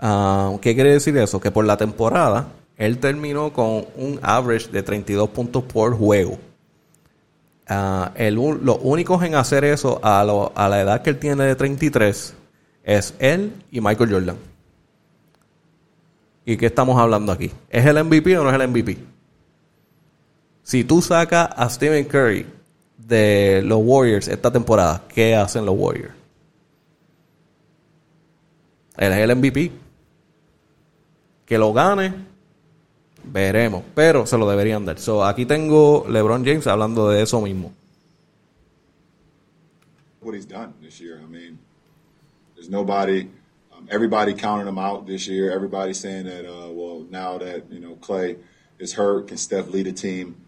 Um, ¿Qué quiere decir eso? Que por la temporada él terminó con un average de 32 puntos por juego. El, los únicos en hacer eso a, a la edad que él tiene de 33 es él y Michael Jordan. ¿Y qué estamos hablando aquí? ¿Es el MVP o no es el MVP? Si tú sacas a Stephen Curry de los Warriors esta temporada, ¿qué hacen los Warriors? Él es el MVP. Que lo gane, veremos. Pero se lo deberían dar. So, aquí tengo LeBron James hablando de eso mismo. What he's done this year. I mean, there's nobody everybody counting him out this year. Everybody saying that, uh, well, now that you know Clay is hurt, can Steph lead a team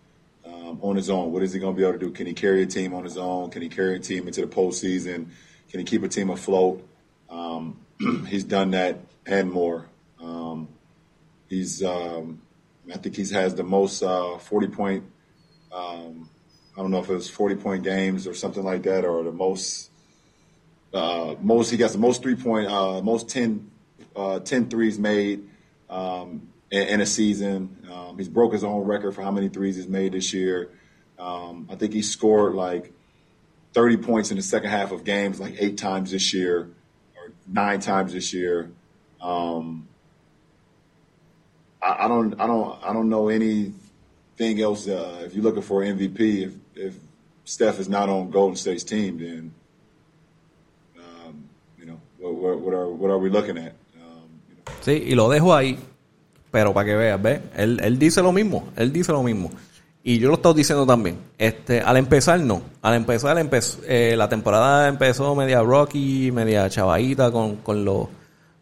um, on his own? What is he going to be able to do? Can he carry a team on his own? Can he carry a team into the postseason? Can he keep a team afloat? Um, he's done that and more. Um, he's, um, I think he has the most uh, 40 point. Um, I don't know if it was 40 point games or something like that, or the most uh, most he got the most three point, uh, most 10, uh, 10 threes made. Um, in, a season. Um, he's broke his own record for how many threes he's made this year. Um, I think he scored like 30 points in the second half of games like eight times this year or nine times this year. Um, I, I don't, I don't, I don't know anything else. Uh, if you're looking for MVP, if, if Steph is not on Golden State's team, then um, you know what, what, what are what are we looking at? Sí, y lo dejo ahí, pero para que veas, ¿ves? Él, él dice lo mismo, él dice lo mismo. Y yo lo estoy diciendo también. Este, al empezar, no. Al empezar, empezó, eh, la temporada empezó media rocky, media chavadita con, con, los,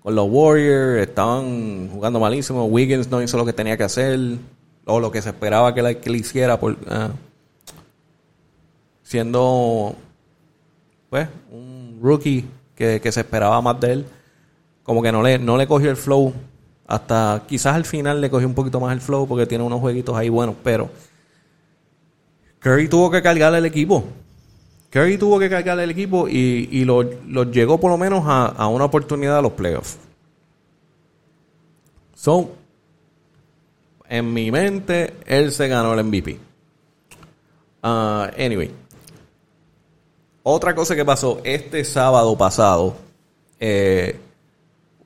con los Warriors. Estaban jugando malísimo. Wiggins no hizo lo que tenía que hacer, o lo que se esperaba que, le- que le hiciera, por, ah, siendo pues un rookie que, que se esperaba más de él como que no le, no le cogió el flow. Hasta quizás al final le cogió un poquito más el flow porque tiene unos jueguitos ahí buenos, pero Curry tuvo que cargarle el equipo. Curry tuvo que cargarle el equipo y, y lo, llegó por lo menos a, a una oportunidad a los playoffs. So, en mi mente, él se ganó el MVP. Ah, anyway. Otra cosa que pasó este sábado pasado, eh,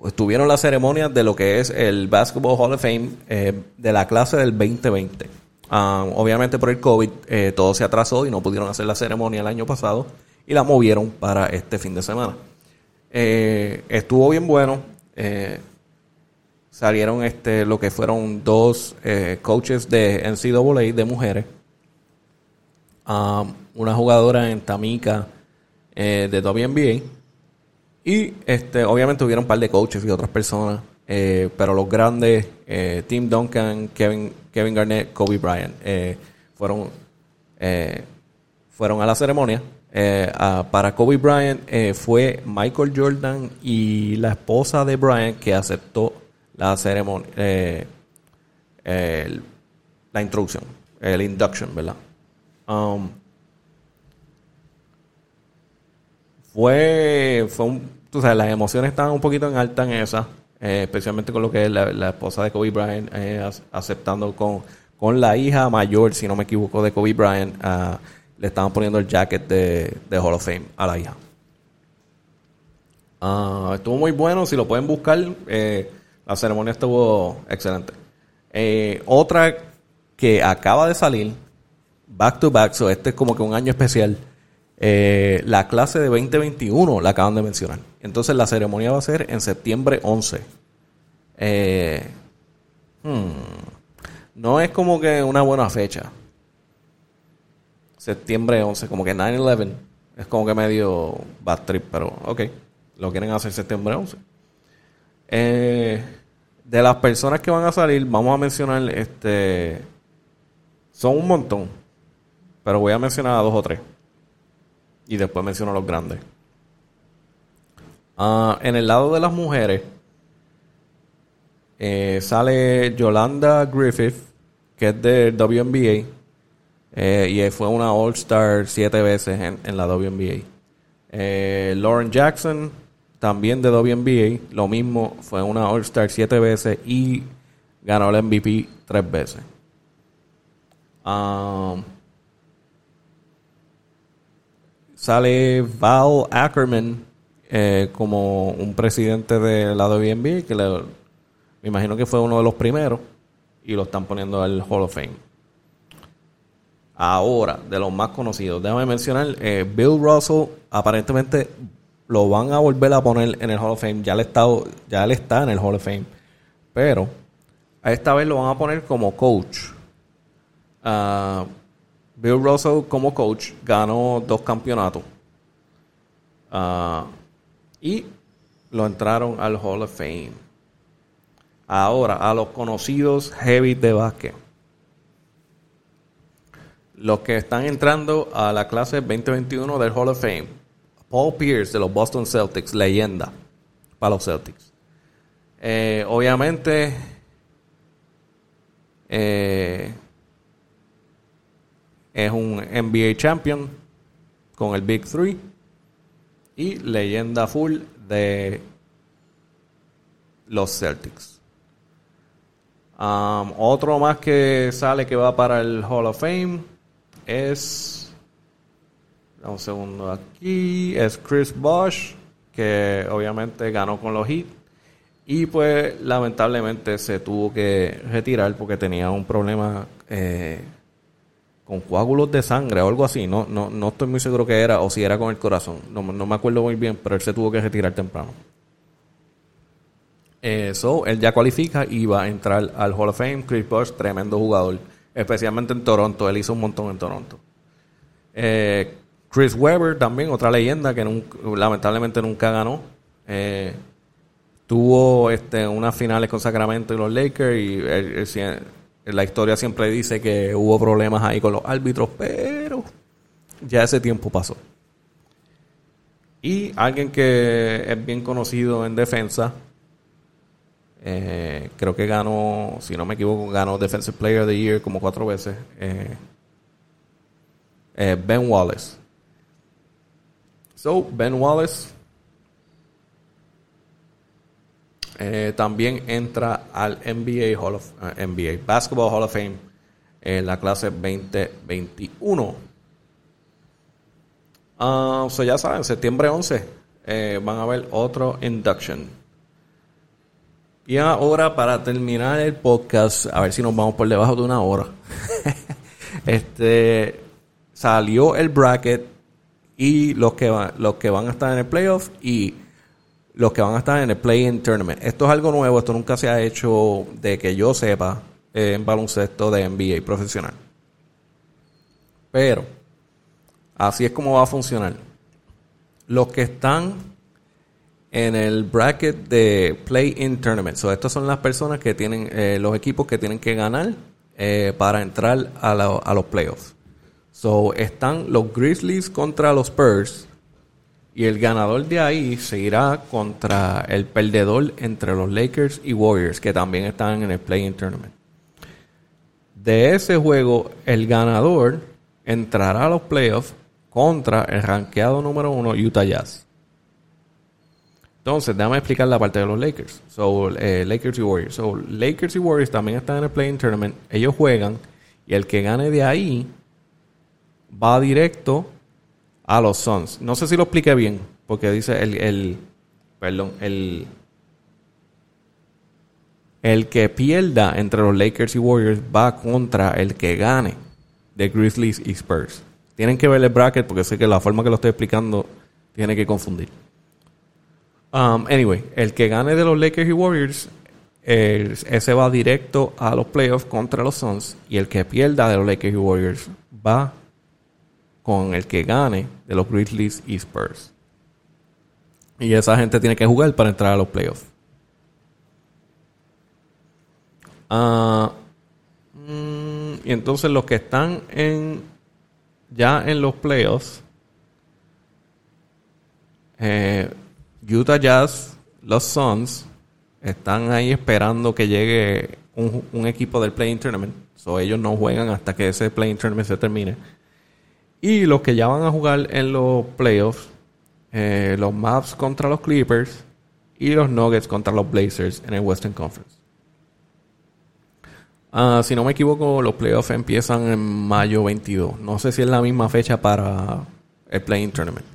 estuvieron las ceremonias de lo que es el Basketball Hall of Fame eh, de la clase del 2020. Ah, obviamente por el COVID eh, todo se atrasó y no pudieron hacer la ceremonia el año pasado y la movieron para este fin de semana. Eh, estuvo bien bueno. salieron este lo que fueron dos coaches de NCAA de mujeres. Ah, una jugadora en Tamika eh, de WNBA. Y este, obviamente hubieron un par de coaches y otras personas. eh, pero los grandes, eh, Tim Duncan, Kevin, Kevin Garnett, Kobe Bryant, eh, fueron, fueron a la ceremonia. Para Kobe Bryant fue Michael Jordan y la esposa de Bryant que aceptó la ceremonia, la introducción, el induction, ¿verdad? Um, fue, fue un, tú sabes, las emociones estaban un poquito en alta en esa, eh, especialmente con lo que es la, esposa de Kobe Bryant eh, ac- aceptando con, con la hija mayor, si no me equivoco, de Kobe Bryant, ah, le estaban poniendo el jacket de, de Hall of Fame a la hija. Ah, estuvo muy bueno, si lo pueden buscar, eh, la ceremonia estuvo excelente. Otra que acaba de salir, back to back, so este es como que un año especial. Eh, la clase de 2021 la acaban de mencionar. Entonces la ceremonia va a ser en septiembre 11. Eh, hmm, no es como que una buena fecha. Septiembre 11, como que 9-11. Es como que medio bad trip, pero ok. Lo quieren hacer septiembre 11. Eh, de las personas que van a salir, vamos a mencionar este. Son un montón. Pero voy a mencionar a dos o tres. Y después menciono los grandes. Ah, en el lado de las mujeres. eh, sale Yolanda Griffith, que es del WNBA. eh, y fue una All-Star siete veces en, en la WNBA. Eh, Lauren Jackson, también de WNBA, lo mismo, fue una All-Star siete veces y ganó el MVP tres veces. Um, sale Val Ackerman eh, como un presidente de la WNBA, que le- me imagino que fue uno de los primeros, y lo están poniendo al Hall of Fame. Ahora, de los más conocidos, déjame mencionar, eh, Bill Russell aparentemente lo van a volver a poner en el Hall of Fame, ya le está, ya le está en el Hall of Fame, pero a esta vez lo van a poner como coach. Ah, Bill Russell como coach ganó dos campeonatos. Ah, y lo entraron al Hall of Fame. Ahora, a los conocidos heavy de básquet. Los que están entrando a la clase 2021 del Hall of Fame. Paul Pierce de los Boston Celtics, leyenda para los Celtics. Eh, obviamente, eh, es un NBA champion con el Big Three y leyenda full de los Celtics. Um, otro más que sale que va para el Hall of Fame es. Un segundo aquí. Es Chris Bosh, que obviamente ganó con los Heat. Y pues lamentablemente se tuvo que retirar porque tenía un problema eh, con coágulos de sangre o algo así. No, no, no estoy muy seguro que era o si era con el corazón. No, no me acuerdo muy bien, pero él se tuvo que retirar temprano. Eso, él ya cualifica y va a entrar al Hall of Fame. Chris Bosh, tremendo jugador, especialmente en Toronto. Él hizo un montón en Toronto. Eh, Chris Webber, también otra leyenda que nunca- lamentablemente nunca ganó. Eh, tuvo este, unas finales con Sacramento y los Lakers y él- él la historia siempre dice que hubo problemas ahí con los árbitros, pero ya ese tiempo pasó. Y alguien que es bien conocido en defensa, eh, creo que ganó, si no me equivoco, ganó Defensive Player of the Year como cuatro veces. eh, eh, ben Wallace. So, Ben Wallace eh, también entra al NBA Hall of eh, NBA Basketball Hall of Fame en la clase 2021. Ah, so ya saben, septiembre 11 eh, van a haber otro induction. Y ahora para terminar el podcast, a ver si nos vamos por debajo de una hora. este salió el bracket y los que van, los que van a estar en el playoff y los que van a estar en el play-in tournament. Esto es algo nuevo, esto nunca se ha hecho de que yo sepa eh, en baloncesto de NBA profesional. Pero así es como va a funcionar. Los que están en el bracket de play-in tournament. So, estas son las personas que tienen, eh, los equipos que tienen que ganar eh, para entrar a, la- a los playoffs. So, están los Grizzlies contra los Spurs. Y el ganador de ahí se irá contra el perdedor entre los Lakers y Warriors, que también están en el play-in tournament. De ese juego, el ganador entrará a los playoffs contra el rankeado número uno Utah Jazz. Entonces, déjame explicar la parte de los Lakers. So, eh, Lakers y Warriors. So, Lakers y Warriors también están en el Playing Tournament. Ellos juegan y el que gane de ahí va directo a los Suns. No sé si lo expliqué bien, porque dice el, el perdón, el el que pierda entre los Lakers y Warriors va contra el que gane de Grizzlies y Spurs. Tienen que ver el bracket porque sé que la forma que lo estoy explicando tiene que confundir. Um, anyway, el que gane de los Lakers y Warriors, ese va directo a los playoffs contra los Suns. Y el que pierda de los Lakers y Warriors va con el que gane de los Grizzlies y Spurs. Y esa gente tiene que jugar para entrar a los playoffs. Ah, mm, y entonces los que están en ya en los playoffs, eh, Utah Jazz, los Suns, están ahí esperando que llegue un, equipo del Playing Tournament. So, ellos no juegan hasta que ese Playing Tournament se termine. Y los que ya van a jugar en los playoffs, eh, los Mavs contra los Clippers y los Nuggets contra los Blazers en el Western Conference. Ah, si no me equivoco, los playoffs empiezan en mayo 22. No sé si es la misma fecha para el Playing Tournament.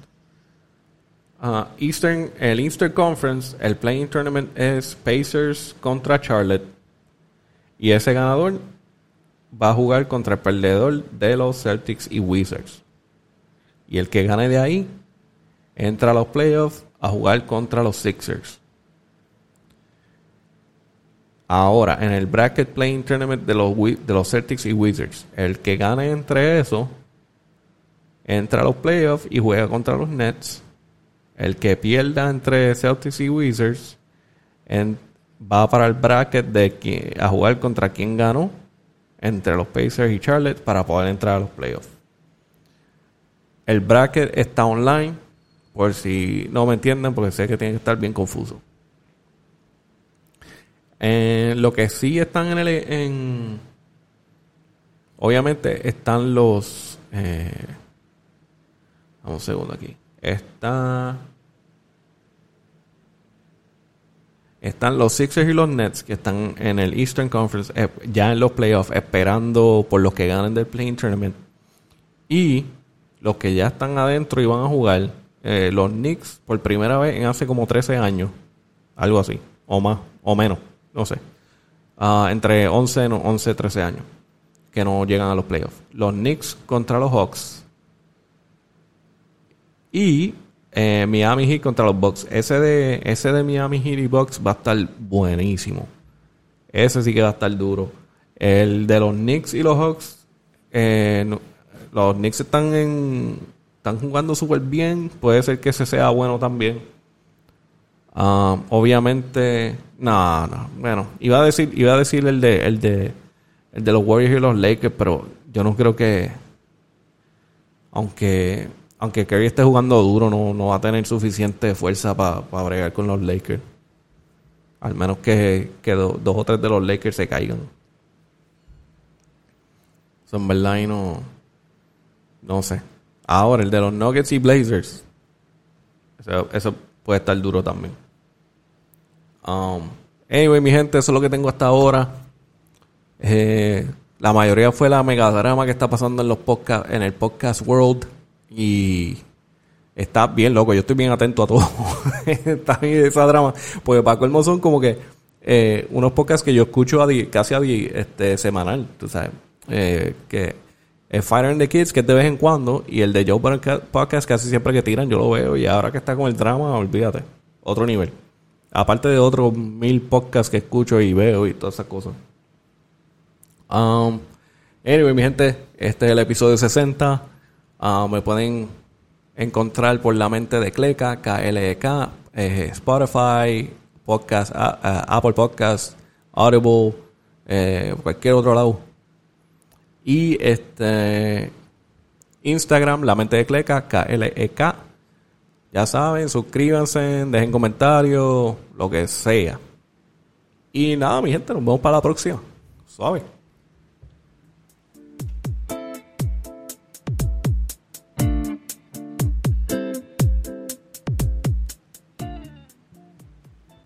Ah, Eastern, el Eastern Conference, el Playing Tournament es Pacers contra Charlotte. Y ese ganador va a jugar contra el perdedor de los Celtics y Wizards. Y el que gane de ahí entra a los playoffs a jugar contra los Sixers. Ahora, en el bracket playing tournament de los, de los Celtics y Wizards, el que gane entre eso entra a los playoffs y juega contra los Nets. El que pierda entre Celtics y Wizards va para el bracket de a jugar contra quien ganó entre los Pacers y Charlotte para poder entrar a los playoffs. El bracket está online, por si no me entienden, porque sé que tiene que estar bien confuso. Eh, lo que sí están en el. En, obviamente están los. Eh, un segundo aquí. Está. Están los Sixers y los Nets que están en el Eastern Conference eh, ya en los playoffs esperando por los que ganen del Playing Tournament. Y los que ya están adentro y van a jugar, eh, los Knicks por primera vez en hace como 13 años, algo así, o más, o menos, no sé. Ah, entre 11, no, 11, 13 años que no llegan a los playoffs. Los Knicks contra los Hawks. Y eh, Miami Heat contra los Bucks. Ese de, ese de Miami Heat y Bucks va a estar buenísimo. Ese sí que va a estar duro. El de los Knicks y los Hawks. eh, los Knicks están en, están jugando súper bien. Puede ser que ese sea bueno también. Ah, obviamente, no, no. Bueno, iba a decir, iba a decir el de, el de, el de los Warriors y los Lakers, pero yo no creo que, aunque, aunque Curry esté jugando duro, no, va a tener suficiente fuerza para bregar con los Lakers. Al menos que, que do- dos o tres de los Lakers se caigan. Eso en verdad y no, no sé. Ahora, el de los Nuggets y Blazers. Eso, eso puede estar duro también. Um, anyway, mi gente, eso es lo que tengo hasta ahora. Eh, la mayoría fue la megadrama que está pasando en los podcast, en el podcast world. Y está bien loco. Yo estoy bien atento a todo. está bien esa drama. Porque colmo son como que eh, unos podcasts que yo escucho a di- casi a di- este, semanal. Tú sabes. Eh, que es Fire and the Kids, que es de vez en cuando. Y el de Joe Podcast, casi siempre que tiran, yo lo veo. Y ahora que está con el drama, olvídate. Otro nivel. Aparte de otros mil podcasts que escucho y veo y todas esas cosas. Um, anyway, mi gente, este es el episodio 60. Ah, me pueden encontrar por la mente de Cleca, KLEK, eh, Spotify, podcast, ah, ah, Apple Podcast, Audible, eh, cualquier otro lado. Y este Instagram, la mente de Cleca, KLEK. Ya saben, suscríbanse, dejen comentarios, lo que sea. Y nada, mi gente, nos vemos para la próxima. Suave.